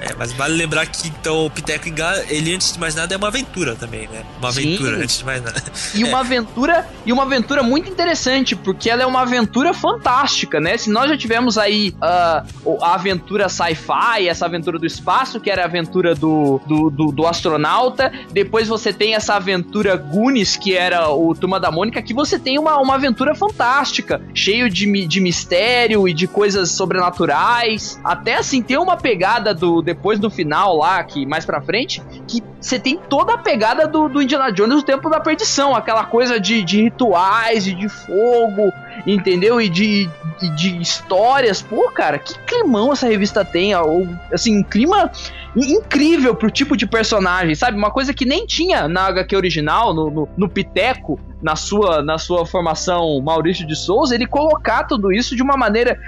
é, mas vale lembrar que então o Piteco Ingá, ele antes de mais nada é uma aventura também, né? Uma aventura Sim. antes de mais nada. E uma é. aventura, e uma aventura muito interessante, porque ela é uma aventura fantástica, né? Se nós já tivemos aí uh, a aventura sci-fi, essa aventura do espaço, que era a aventura do, do, do, do, astronauta, depois você tem essa aventura Goonies, que era o Turma da Mônica, que você tem uma, uma aventura fantástica, cheio de, de mistério e de coisas sobrenaturais, até assim, tem uma pegada do depois do final lá, que mais pra frente, que você tem toda a pegada do, do Indiana Jones do tempo da perdição, aquela coisa de, de rituais e de fogo, entendeu? E de, de, de, histórias. Pô, cara, que climão essa revista tem. Assim, um clima incrível pro tipo de personagem, sabe? Uma coisa que nem tinha na HQ original, no, no, no Piteco, na sua, na sua formação Maurício de Souza, ele colocar tudo isso de uma maneira.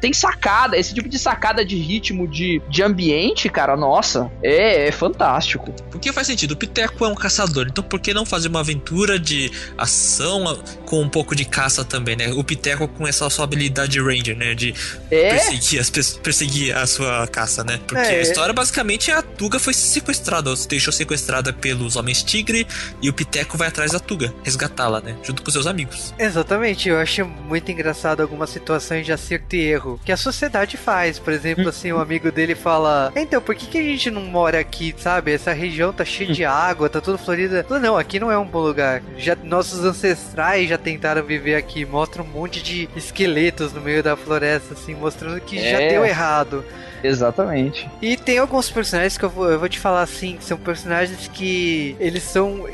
Tem sacada, esse tipo de sacada de ritmo, de, de ambiente, cara, nossa, é, é fantástico. Porque faz sentido, o Piteco é um caçador, então por que não fazer uma aventura de ação com um pouco de caça também, né? O Piteco com essa sua habilidade Ranger, né? De é? perseguir, as, perseguir a sua caça, né? Porque é. a história basicamente é a Tuga foi sequestrada, se deixou sequestrada pelos Homens Tigre e o Piteco vai atrás da Tuga, resgatar matá-la, né? Junto com seus amigos. Exatamente, eu acho muito engraçado algumas situações de acerto e erro que a sociedade faz. Por exemplo, assim, um amigo dele fala: Então, por que, que a gente não mora aqui, sabe? Essa região tá cheia de água, tá tudo florida. Não, aqui não é um bom lugar. Já, nossos ancestrais já tentaram viver aqui. Mostra um monte de esqueletos no meio da floresta, assim, mostrando que é. já deu errado. Exatamente. E tem alguns personagens que eu vou, eu vou te falar assim, que são personagens que eles são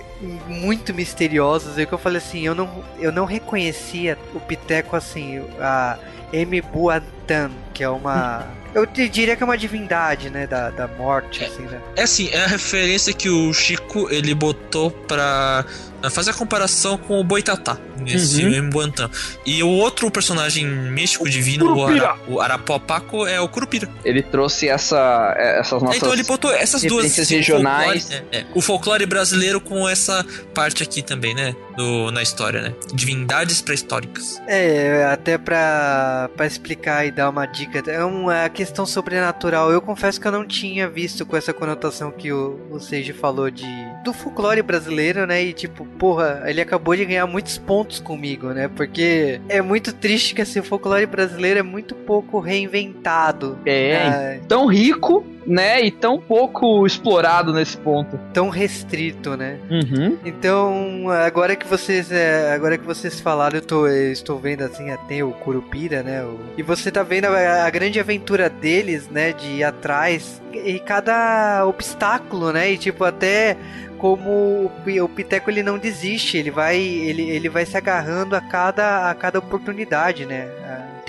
muito misteriosos. É que eu falei assim, eu não, eu não reconhecia o Piteco assim, a M. Buatan, que é uma. Eu diria que é uma divindade, né? Da, da morte, assim, né? É assim, é a referência que o Chico ele botou pra fazer a comparação com o Boitatá, nesse uhum. Mbuantan. E o outro personagem místico divino, o, Ara, o Arapopaco, é o Curupira. Ele trouxe essa, é, essas nossas. É, então ele botou essas duas regionais. O folclore, é, é, o folclore brasileiro com essa parte aqui também, né? Do, na história, né? Divindades pré-históricas. É, até pra, pra explicar e dar uma dica, é uma questão sobrenatural. Eu confesso que eu não tinha visto com essa conotação que o, o Seiji falou de do folclore brasileiro, né? E tipo, porra, ele acabou de ganhar muitos pontos comigo, né? Porque é muito triste que assim, o folclore brasileiro é muito pouco reinventado. É, né? tão rico né? E tão pouco explorado nesse ponto. Tão restrito, né? Uhum. Então, agora que vocês é, agora que vocês falaram, eu, tô, eu estou vendo assim, até o Curupira, né? O, e você tá vendo a, a, grande aventura deles, né? De ir atrás e cada obstáculo, né? E tipo, até como o Piteco ele não desiste, ele vai ele, ele vai se agarrando a cada a cada oportunidade, né?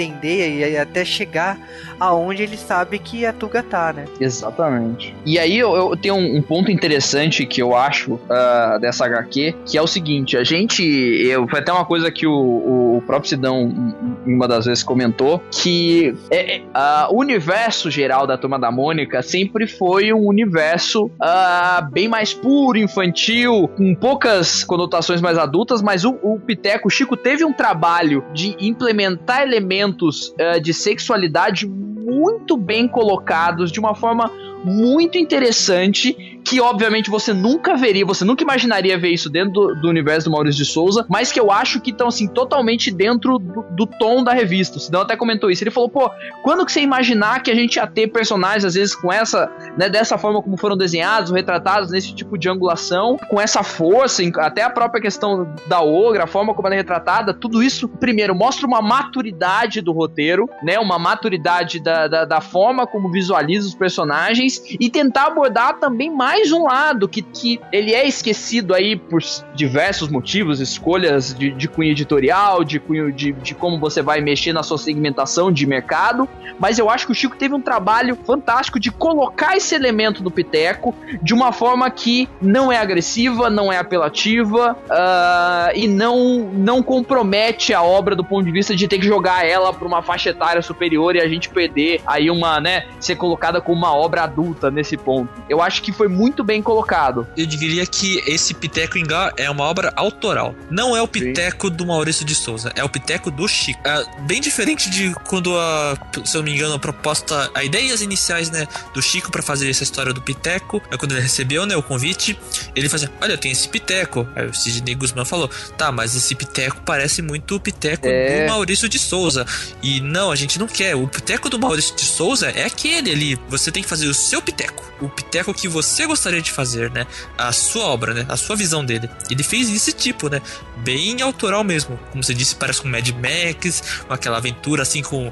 Entender e até chegar aonde ele sabe que a Tuga tá, né? Exatamente. E aí eu, eu tenho um, um, ponto interessante que eu acho uh, dessa HQ, que é o seguinte, a gente, eu, foi até uma coisa que o, o próprio Sidão uma das vezes comentou, que é, é, uh, o universo geral da Turma da Mônica sempre foi um universo uh, bem mais puro, infantil, com poucas conotações mais adultas, mas o, o Piteco, o Chico teve um trabalho de implementar elementos elementos uh, de sexualidade muito bem colocados, de uma forma muito interessante que obviamente você nunca veria, você nunca imaginaria ver isso dentro do, do universo do Maurício de Souza, mas que eu acho que estão assim totalmente dentro do, do, tom da revista. O Sidão até comentou isso. Ele falou, pô, quando que você imaginar que a gente ia ter personagens às vezes com essa, né, dessa forma como foram desenhados, retratados nesse tipo de angulação, com essa força, até a própria questão da ogra, a forma como ela é retratada, tudo isso primeiro mostra uma maturidade do roteiro, né, uma maturidade da, da, da forma como visualiza os personagens e tentar abordar também mais um lado que, que ele é esquecido aí por diversos motivos, escolhas de, de cunho editorial, de cunho de, de como você vai mexer na sua segmentação de mercado, mas eu acho que o Chico teve um trabalho fantástico de colocar esse elemento no Piteco de uma forma que não é agressiva, não é apelativa uh, e não, não compromete a obra do ponto de vista de ter que jogar ela para uma faixa etária superior e a gente perder aí uma, né, ser colocada como uma obra adulta nesse ponto. Eu acho que foi muito bem colocado. Eu diria que esse Piteco Ingá é uma obra autoral. Não é o Piteco Sim. do Maurício de Souza, é o Piteco do Chico. É bem diferente de quando a, se eu não me engano, a proposta, a ideias iniciais, né, do Chico para fazer essa história do Piteco, é quando ele recebeu, né, o convite, ele fazia, olha, tem esse Piteco. Aí o Sidney Guzman falou, tá, mas esse Piteco parece muito o Piteco é... do Maurício de Souza. E não, a gente não quer. O Piteco do Maurício de Souza é aquele ali. Você tem que fazer o seu Piteco. O Piteco que você gostaria de fazer, né? A sua obra, né? A sua visão dele. Ele fez esse tipo, né? Bem autoral mesmo. Como você disse, parece com Mad Max, com aquela aventura assim, com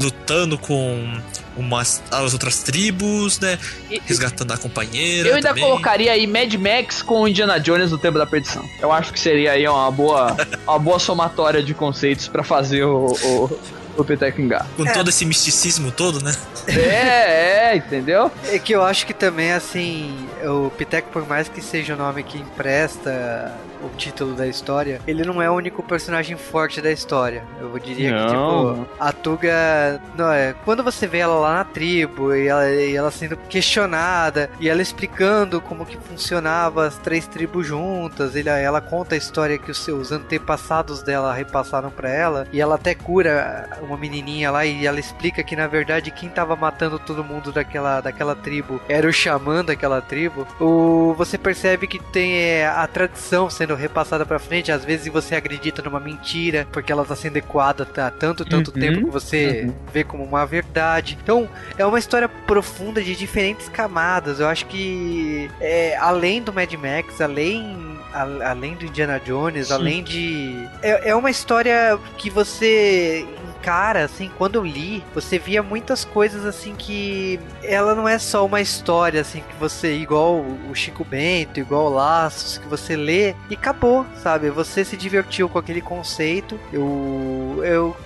lutando com umas as outras tribos, né? Resgatando a companheira. Eu ainda também. colocaria aí Mad Max com Indiana Jones no Tempo da Perdição. Eu acho que seria aí uma boa, uma boa somatória de conceitos para fazer o, o o Piteco Engar. Com todo esse misticismo todo, né? É, é, entendeu? É que eu acho que também, assim, o Piteco, por mais que seja o nome que empresta o título da história, ele não é o único personagem forte da história. Eu diria que, Não. tipo, a Tuga. Não, é, quando você vê ela lá na tribo e ela, e ela sendo questionada e ela explicando como que funcionava as três tribos juntas, ele, ela conta a história que os seus antepassados dela repassaram pra ela e ela até cura uma menininha lá e ela explica que na verdade quem tava matando todo mundo daquela, daquela tribo era o xamã daquela tribo. O, você percebe que tem é, a tradição sendo repassada pra frente, às vezes você acredita numa mentira porque ela tá sendo ecoada há tanto, tanto Uhum, tempo que você uhum. vê como uma verdade. Então, é uma história profunda de diferentes camadas. Eu acho que é, além do Mad Max, além a- além do Indiana Jones, Sim. além de é, é uma história que você encara assim, quando eu li, você via muitas coisas assim que ela não é só uma história assim que você igual o Chico Bento, igual Laços que você lê e acabou, sabe? Você se divertiu com aquele conceito. Eu eu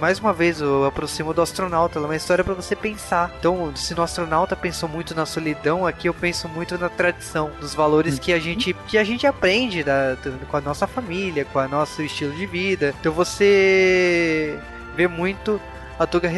mais uma vez eu aproximo do astronauta, ela é uma história pra você pensar. Então, se no astronauta pensou muito na solidão, aqui eu penso muito na tradição, nos valores que a gente que a gente aprende da, com a nossa família, com o nosso estilo de vida. Então você vê muito a Tuga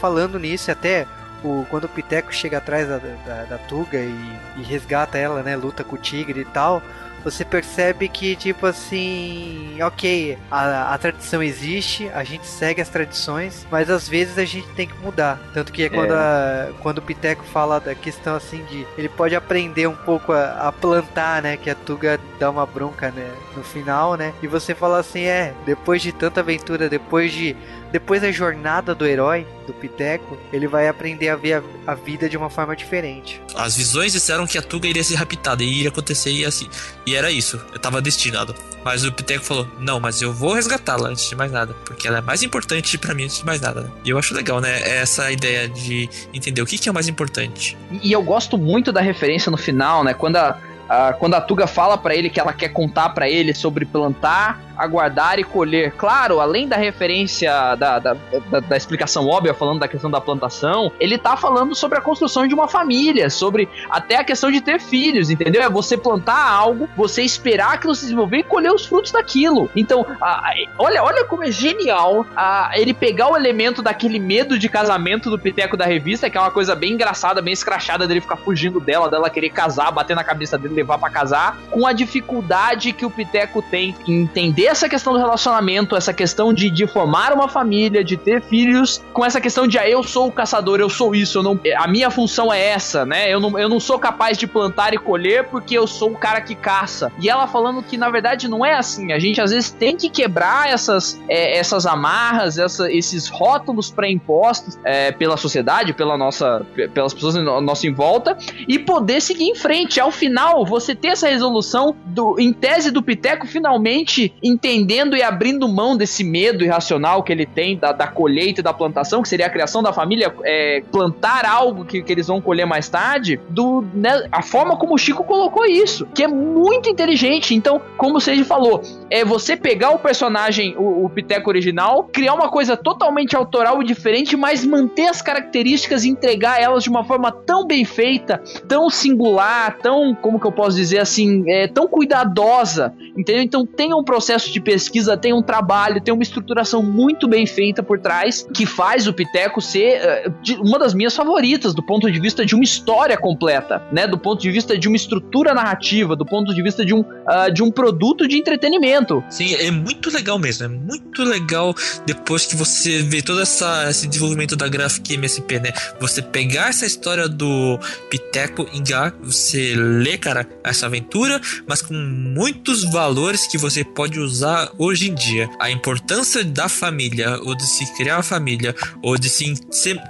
falando nisso, até o, quando o Piteco chega atrás da, da, da Tuga e, e resgata ela, né, luta com o tigre e tal. Você percebe que, tipo assim, ok, a, a tradição existe, a gente segue as tradições, mas às vezes a gente tem que mudar. Tanto que é quando, a- quando o Piteco fala da questão assim de ele pode aprender um pouco a, a plantar, né? Que a Tuga dá uma bronca né, no final, né? E você fala assim, é, depois de tanta aventura, depois de. Depois da jornada do herói, do Piteco, ele vai aprender a ver a, a vida de uma forma diferente. As visões disseram que a Tuga iria ser raptada e iria acontecer e assim. E era isso, eu tava destinado. Mas o Piteco falou: Não, mas eu vou resgatá-la antes de mais nada. Porque ela é mais importante pra mim antes de mais nada. né? E eu acho legal, né? Essa ideia de entender o que, que é o mais importante. E eu gosto muito da referência no final, né? Quando a, a- quando a Tuga fala pra ele que ela quer contar pra ele sobre plantar, aguardar e colher. Claro, além da referência da, da, da- da explicação óbvia, falando da questão da plantação, ele tá falando sobre a construção de uma família, sobre até a questão de ter filhos, entendeu? É você plantar algo, você esperar aquilo se desenvolver e colher os frutos daquilo. Então, a- a- olha, olha como é genial a- ele pegar o elemento daquele medo de casamento do Piteco da revista, que é uma coisa bem engraçada, bem escrachada dele ficar fugindo dela, dela querer casar, bater na cabeça dele, levar pra casar, com a dificuldade que o Piteco tem em entender essa questão do relacionamento, essa questão de, de formar uma família, de ter filhos, com essa questão de ah, eu sou o caçador, eu sou isso, eu não, a minha função é essa, né? Eu não, eu não sou capaz de plantar e colher porque eu sou o cara que caça. E ela falando que na verdade não é assim. A gente às vezes tem que quebrar essas, é, essas amarras, essa- esses rótulos pré-impostos é, pela sociedade, pela nossa, pe- pelas pessoas no nosso em volta e poder seguir em frente. Ao final, você ter essa resolução do, em tese do Piteco finalmente entendendo e abrindo mão desse medo irracional que ele tem da, da colheita da plantação, que seria a criação da família, é, plantar algo que, que eles vão colher mais tarde, do, né, a forma como o Chico colocou isso, que é muito inteligente. Então, como o Seiji falou, é você pegar o personagem, o, o Piteco original, criar uma coisa totalmente autoral e diferente, mas manter as características e entregar elas de uma forma tão bem feita, tão singular, tão, como que eu posso dizer assim, é, tão cuidadosa, entendeu? Então tem um processo de pesquisa, tem um trabalho, tem uma estruturação muito bem feita por trás, que faz o Piteco ser de- uma das minhas favoritas, do ponto de vista de uma história completa, né? Do ponto de vista de uma estrutura narrativa, do ponto de vista de um, ah, de um produto de entretenimento. Sim, é muito legal mesmo. É muito legal depois que você vê todo essa, esse desenvolvimento da Graphic MSP, né? Você pegar essa história do Piteco Ingá, você lê, cara, essa aventura, mas com muitos valores que você pode usar hoje em dia. A importância da família, ou de se criar uma família, ou de se,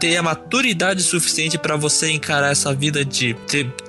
ter a maturidade suficiente para você encarar essa vida de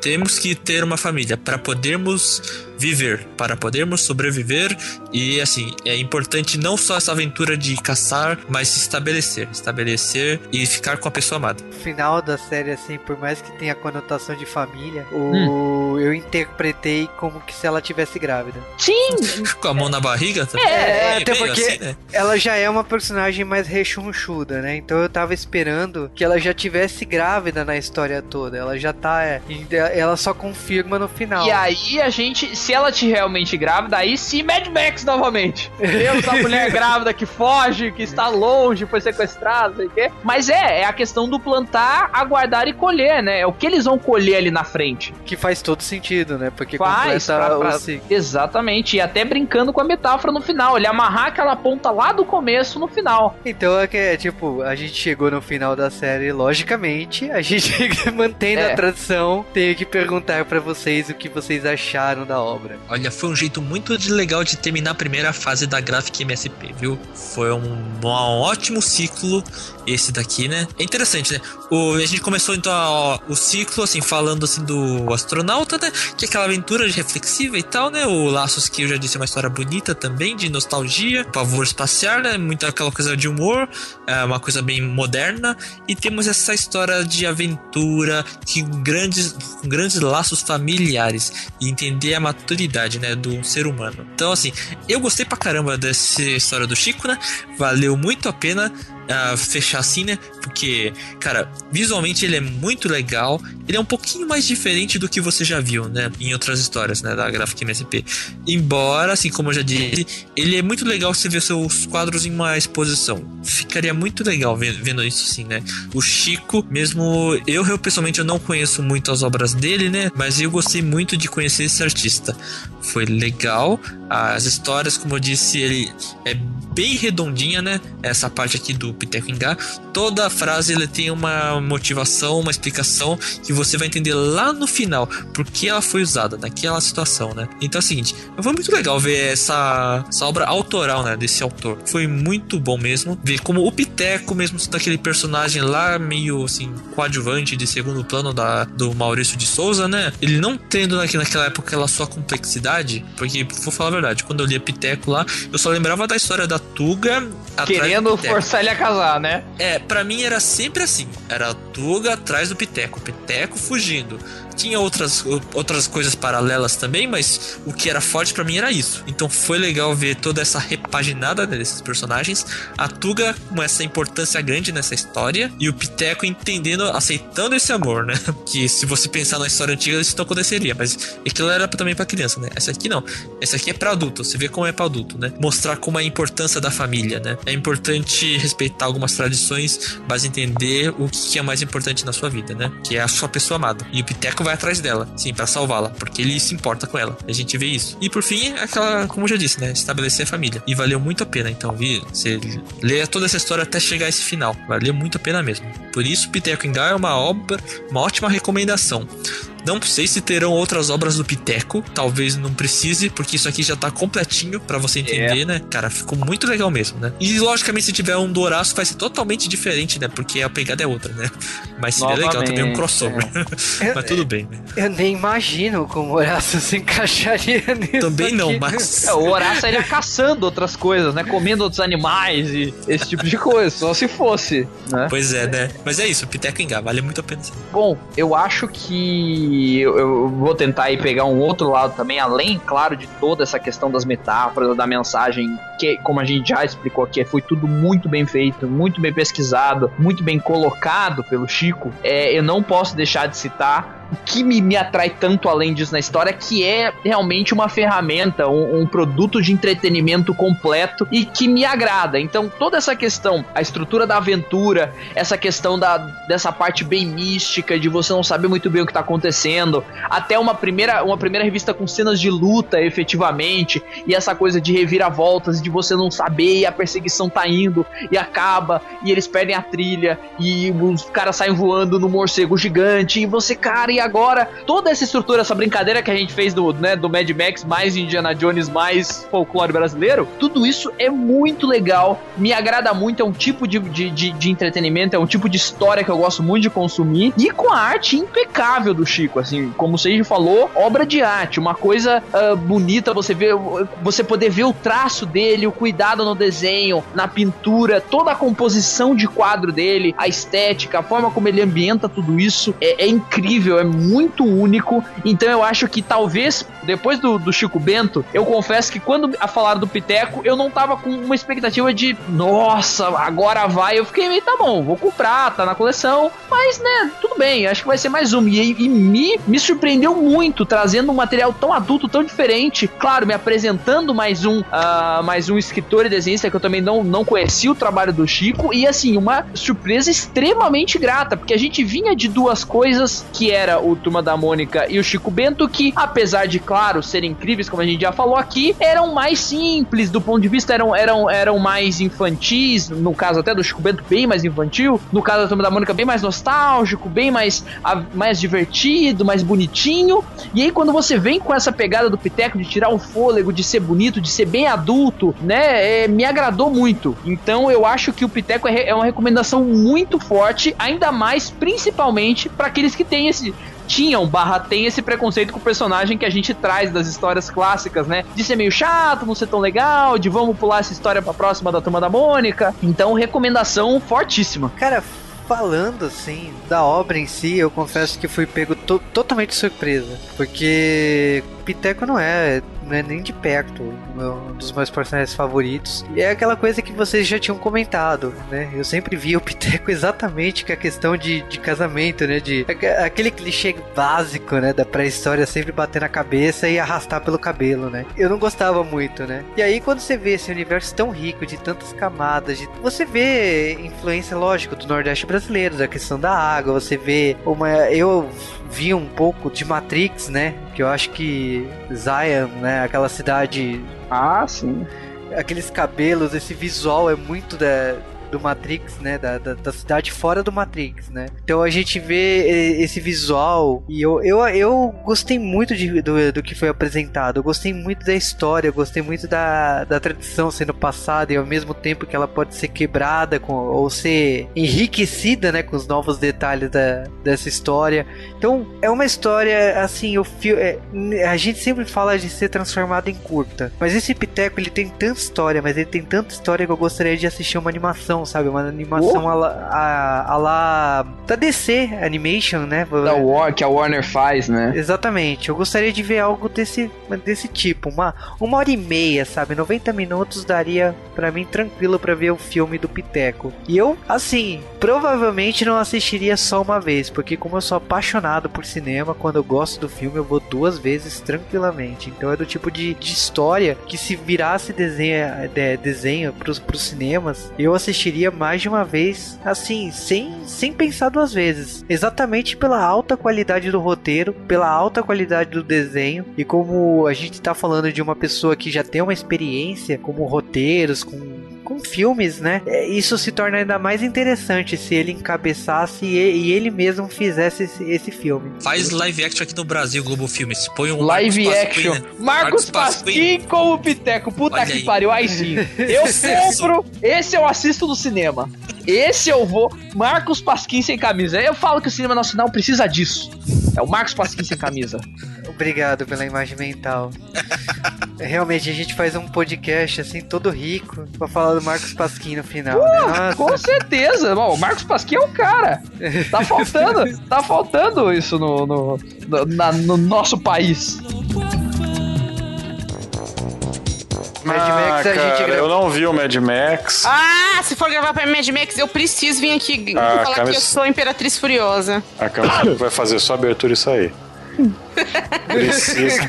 temos que ter uma família para podermos viver, para podermos sobreviver. E assim, é importante não só essa aventura de caçar, mas se estabelecer. Estabelecer e ficar com a pessoa amada. No final da série, assim, por mais que tenha conotação de família, o... eu interpretei como que se ela tivesse grávida. Sim! com a mão na barriga também. É, até porque assim, né? ela já é uma personagem mais rechonchuda, né? Então eu tava esperando que ela já tivesse grávida na história toda. Ela já tá. É, ela só confirma no final. E aí a gente, se ela te realmente grávida, aí sim Mad Max novamente. Temos a mulher grávida que foge, que está longe, foi sequestrada, sei o quê. Mas é, é a questão do plantar, aguardar e colher, né? É o que eles vão colher ali na frente. Que faz todo sentido, né? Porque faz, pra, pra, Exatamente. E até brincando com a metáfora no final. Ele amarrar aquela ponta lá do começo no final. Então é que é tipo, a gente chegou no final da série, logicamente, a gente mantendo é. a tradição, tenho que perguntar para vocês o que vocês acharam da obra. Olha, foi um jeito muito legal de terminar a primeira fase da Graphic MSP, viu? Foi um, um ótimo ciclo esse daqui, né? É interessante, né? O, a gente começou então o ciclo, assim, falando assim do astronauta, né? Que é aquela aventura reflexiva e tal, né? O Laços, que eu já disse, é uma história bonita também, de nostalgia, pavor espacial, né? Muita aquela coisa de humor, é uma coisa bem moderna. E temos essa história de aventura, que grandes, grandes laços familiares e entender a maturidade, né? Do ser humano. Então, assim, eu gostei pra caramba dessa história do Chico, né? Valeu muito a pena fechar assim, né? Porque, cara, visualmente ele é muito legal. Ele é um pouquinho mais diferente do que você já viu, né? Em outras histórias, né? Da Graphic MSP. Embora, assim como eu já disse, ele é muito legal você ver seus quadros em uma exposição. Ficaria muito legal vendo, vendo isso, assim, né? O Chico, mesmo eu, eu pessoalmente eu não conheço muito as obras dele, né? Mas eu gostei muito de conhecer esse artista. Foi legal. As histórias, como eu disse, ele é bem redondinha, né? Essa parte aqui do Piteco Ingá. Toda frase ele tem uma motivação, uma explicação que você vai entender lá no final por que ela foi usada naquela situação, né? Então é o seguinte, foi muito legal ver essa, essa obra autoral, né? Desse autor. Foi muito bom mesmo ver como o Piteco, mesmo daquele personagem lá meio assim coadjuvante de segundo plano da, do Maurício de Souza, né? Ele não tendo naquela época aquela sua complexidade, porque vou falar verdade, quando eu lia Piteco lá, eu só lembrava da história da Tuga. Querendo forçar ele a casar, né? É, para mim era sempre assim. Era a Tuga atrás do Piteco, Piteco fugindo. Tinha outras, outras coisas paralelas também, mas o que era forte para mim era isso. Então foi legal ver toda essa repaginada desses personagens. A Tuga com essa importância grande nessa história e o Piteco entendendo, aceitando esse amor, né? Que se você pensar na história antiga isso não aconteceria, mas aquilo era também para criança, né? Essa aqui não. Essa aqui é para adulto. Você vê como é para adulto, né? Mostrar como é a importância da família, né? É importante respeitar algumas tradições, mas entender o que é mais importante na sua vida, né? Que é a sua pessoa amada. E o Piteco vai atrás dela, sim, para salvá-la, porque ele se importa com ela. A gente vê isso. E por fim, aquela, como eu já disse, né? Estabelecer a família. E valeu muito a pena, então, vi, você lê toda essa história até chegar a esse final. Valeu muito a pena mesmo. Por isso, Piteco Engar é uma obra, uma ótima recomendação. Não sei se terão outras obras do Piteco, talvez não precise, porque isso aqui já tá completinho para você entender, é. né? Cara, ficou muito legal mesmo, né? E logicamente se tiver um do Horácio vai ser totalmente diferente, né? Porque a pegada é outra, né? Mas seria legal também um crossover. É. mas tudo bem, né? Eu nem imagino como o Horácio se encaixaria nisso. Também não, aqui. mas. É, o Horácio ele caçando outras coisas, né? Comendo outros animais e esse tipo de coisa, só se fosse, né? Pois é, né? Mas é isso, Piteco Engá, vale muito a pena. Bom, eu acho que eu, eu, vou tentar aí pegar um outro lado também, além, claro, de toda essa questão das metáforas, da mensagem, que, como a gente já explicou aqui, foi tudo muito bem feito, muito bem pesquisado, muito bem colocado pelo Chico. É, eu não posso deixar de citar que me, me atrai tanto além disso na história, que é realmente uma ferramenta, um, um, produto de entretenimento completo e que me agrada. Então, toda essa questão, a estrutura da aventura, essa questão da, dessa parte bem mística, de você não saber muito bem o que está acontecendo, até uma primeira, uma primeira revista com cenas de luta, efetivamente, e essa coisa de reviravoltas, de você não saber, e a perseguição tá indo, e acaba, e eles perdem a trilha, e os caras saem voando no morcego gigante, e você, cara, agora toda essa estrutura, essa brincadeira que a gente fez do, né, do Mad Max mais Indiana Jones mais folclore brasileiro, tudo isso é muito legal, me agrada muito, é um tipo de, de, de, de entretenimento, é um tipo de história que eu gosto muito de consumir e com a arte impecável do Chico, assim, como o Seiji falou, obra de arte, uma coisa uh, bonita, você vê, você poder ver o traço dele, o cuidado no desenho, na pintura, toda a composição de quadro dele, a estética, a forma como ele ambienta tudo isso é, é incrível, é muito único. Então eu acho que talvez depois do, do Chico Bento, eu confesso que quando a falar do Piteco, eu não tava com uma expectativa de nossa, agora vai. Eu fiquei meio, tá bom, vou comprar, tá na coleção, mas né, tudo bem, acho que vai ser mais um. E, e me, me surpreendeu muito trazendo um material tão adulto, tão diferente. Claro, me apresentando mais um, uh, mais um escritor e desenhista que eu também não, não conhecia o trabalho do Chico. E assim, uma surpresa extremamente grata, porque a gente vinha de duas coisas que era o Turma da Mônica e o Chico Bento, que apesar de, claro, serem incríveis, como a gente já falou aqui, eram mais simples do ponto de vista, eram, eram, eram mais infantis, no caso até do Chico Bento, bem mais infantil, no caso da Turma da Mônica, bem mais nostálgico, bem mais, mais divertido, mais bonitinho. E aí, quando você vem com essa pegada do Piteco de tirar o fôlego, de ser bonito, de ser bem adulto, né, é, me agradou muito. Então, eu acho que o Piteco é, é uma recomendação muito forte, ainda mais, principalmente, para aqueles que têm esse tinham, barra tem esse preconceito com o personagem que a gente traz das histórias clássicas, né? De ser meio chato, não ser tão legal, de vamos pular essa história pra próxima da Turma da Mônica. Então, recomendação fortíssima. Cara, falando assim da obra em si, eu confesso que fui pego to totalmente surpresa, porque Piteco não é não é nem de perto um dos meus personagens favoritos. E é aquela coisa que vocês já tinham comentado, né? Eu sempre vi o Piteco exatamente com a questão de, de casamento, né? De aquele clichê básico, né? Da pré-história sempre bater na cabeça e arrastar pelo cabelo, né? Eu não gostava muito, né? E aí quando você vê esse universo tão rico de tantas camadas, de... você vê influência, lógico, do Nordeste brasileiro, da questão da água, você vê uma. Eu vi um pouco de Matrix, né? Que eu acho que Zion, né? Aquela cidade. Ah, sim. Aqueles cabelos, esse visual é muito da, do Matrix, né? Da, da, da, cidade fora do Matrix, né? Então a gente vê esse visual e eu, eu, eu gostei muito de, do, do que foi apresentado. Eu gostei muito da história, eu gostei muito da, da tradição sendo passada e ao mesmo tempo que ela pode ser quebrada com, ou ser enriquecida, né? Com os novos detalhes da, dessa história. Então é uma história assim, o fio, é, a gente sempre fala de ser transformada em curta, mas esse Piteco ele tem tanta história, mas ele tem tanta história que eu gostaria de assistir uma animação sabe? Uma animação oh. a, a, a lá da DC Animation, né? Da War, que a Warner faz, né? Exatamente. Eu gostaria de ver algo desse, desse tipo. Uma, uma hora e meia, sabe? 90 minutos daria para mim tranquilo para ver o filme do Piteco. E eu, assim, provavelmente não assistiria só uma vez, porque como eu sou apaixonado por cinema, quando eu gosto do filme eu vou duas vezes tranquilamente. Então é do tipo de, de história que se virasse desenho, de, desenho pros, pros cinemas, eu assistiria assistiria mais de uma vez, assim, sem, sem pensar duas vezes. Exatamente pela alta qualidade do roteiro, pela alta qualidade do desenho e como a gente tá falando de uma pessoa que já tem uma experiência como roteiros, com com filmes, né? É, isso se torna ainda mais interessante se ele encabeçasse e, e ele mesmo fizesse esse, esse, filme. Faz live action aqui no Brasil, Globo Filmes. Põe um live Marcos action. Pasquim, né? Marcos, Marcos Pasquim com o Piteco. Puta Olha que aí. pariu. Aí sim. Eu compro. Esse eu assisto no cinema. Esse eu vou. Marcos Pasquim sem camisa. Eu falo que o cinema nacional precisa disso. É o Marcos Pasquim sem camisa. Obrigado pela imagem mental. Realmente, a gente faz um podcast assim, todo rico, pra falar do Marcos Pasquim no final. Uh, né? Com certeza. Bom, o Marcos Pasquim é o cara. Tá faltando, tá faltando isso no, no, no, na, no nosso país. Mad ah, Max a gente grava. Eu não vi o Mad Max. Ah, se for gravar pra Mad Max, eu preciso vir aqui ah, falar Camis... que eu sou Imperatriz Furiosa. A câmera vai fazer só abertura e sair. Precisa.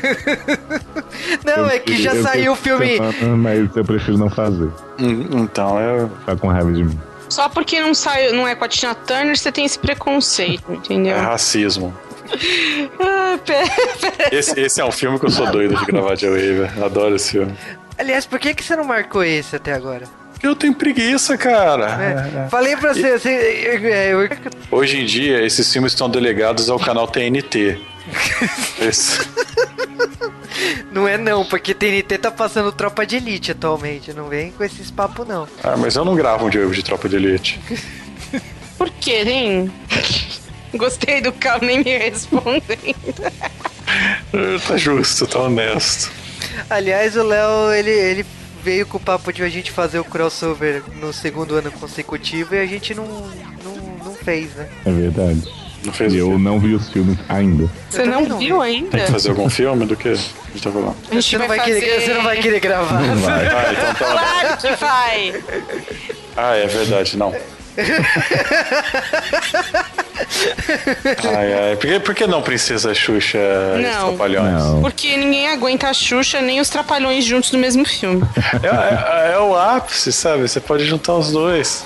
Não, eu é que já saiu o filme. Mas eu prefiro não fazer. Hum, então eu. Tá com raiva de mim. Só porque não sai, não é com a Tina Turner, você tem esse preconceito, entendeu? É racismo. ah, pera, pera. Esse, esse é um filme que eu sou doido de gravar de Wave. Adoro esse filme. Aliás, por que, que você não marcou esse até agora? Eu tenho preguiça, cara. É. Falei pra você, você é. Hoje em dia, esses filmes estão delegados ao canal TNT. Esse. Não é não, porque TNT tá passando Tropa de Elite atualmente. Não vem com esses papos, não. Ah, mas eu não gravo um jogo de Tropa de Elite. Por quê, hein? Gostei do Cal nem me respondendo. tá justo, tá honesto. Aliás, o Léo, ele, ele veio com o papo de a gente fazer o crossover no segundo ano consecutivo e a gente não, não, não fez, né? É verdade. Não fez eu não vi os filmes ainda. Você não, não viu ainda? Tem que fazer algum filme do que? A gente tá falando. A gente você, vai não vai fazer... querer, você não vai querer gravar. Não vai. Ah, então tá. Claro que vai! Ah, é verdade, não. ai, ai. Por, que, por que não Princesa Xuxa e os Não. Trapalhões? Não. Porque ninguém aguenta a Xuxa nem os Trapalhões juntos no mesmo filme. É, é- é o ápice, sabe? Você pode juntar os dois.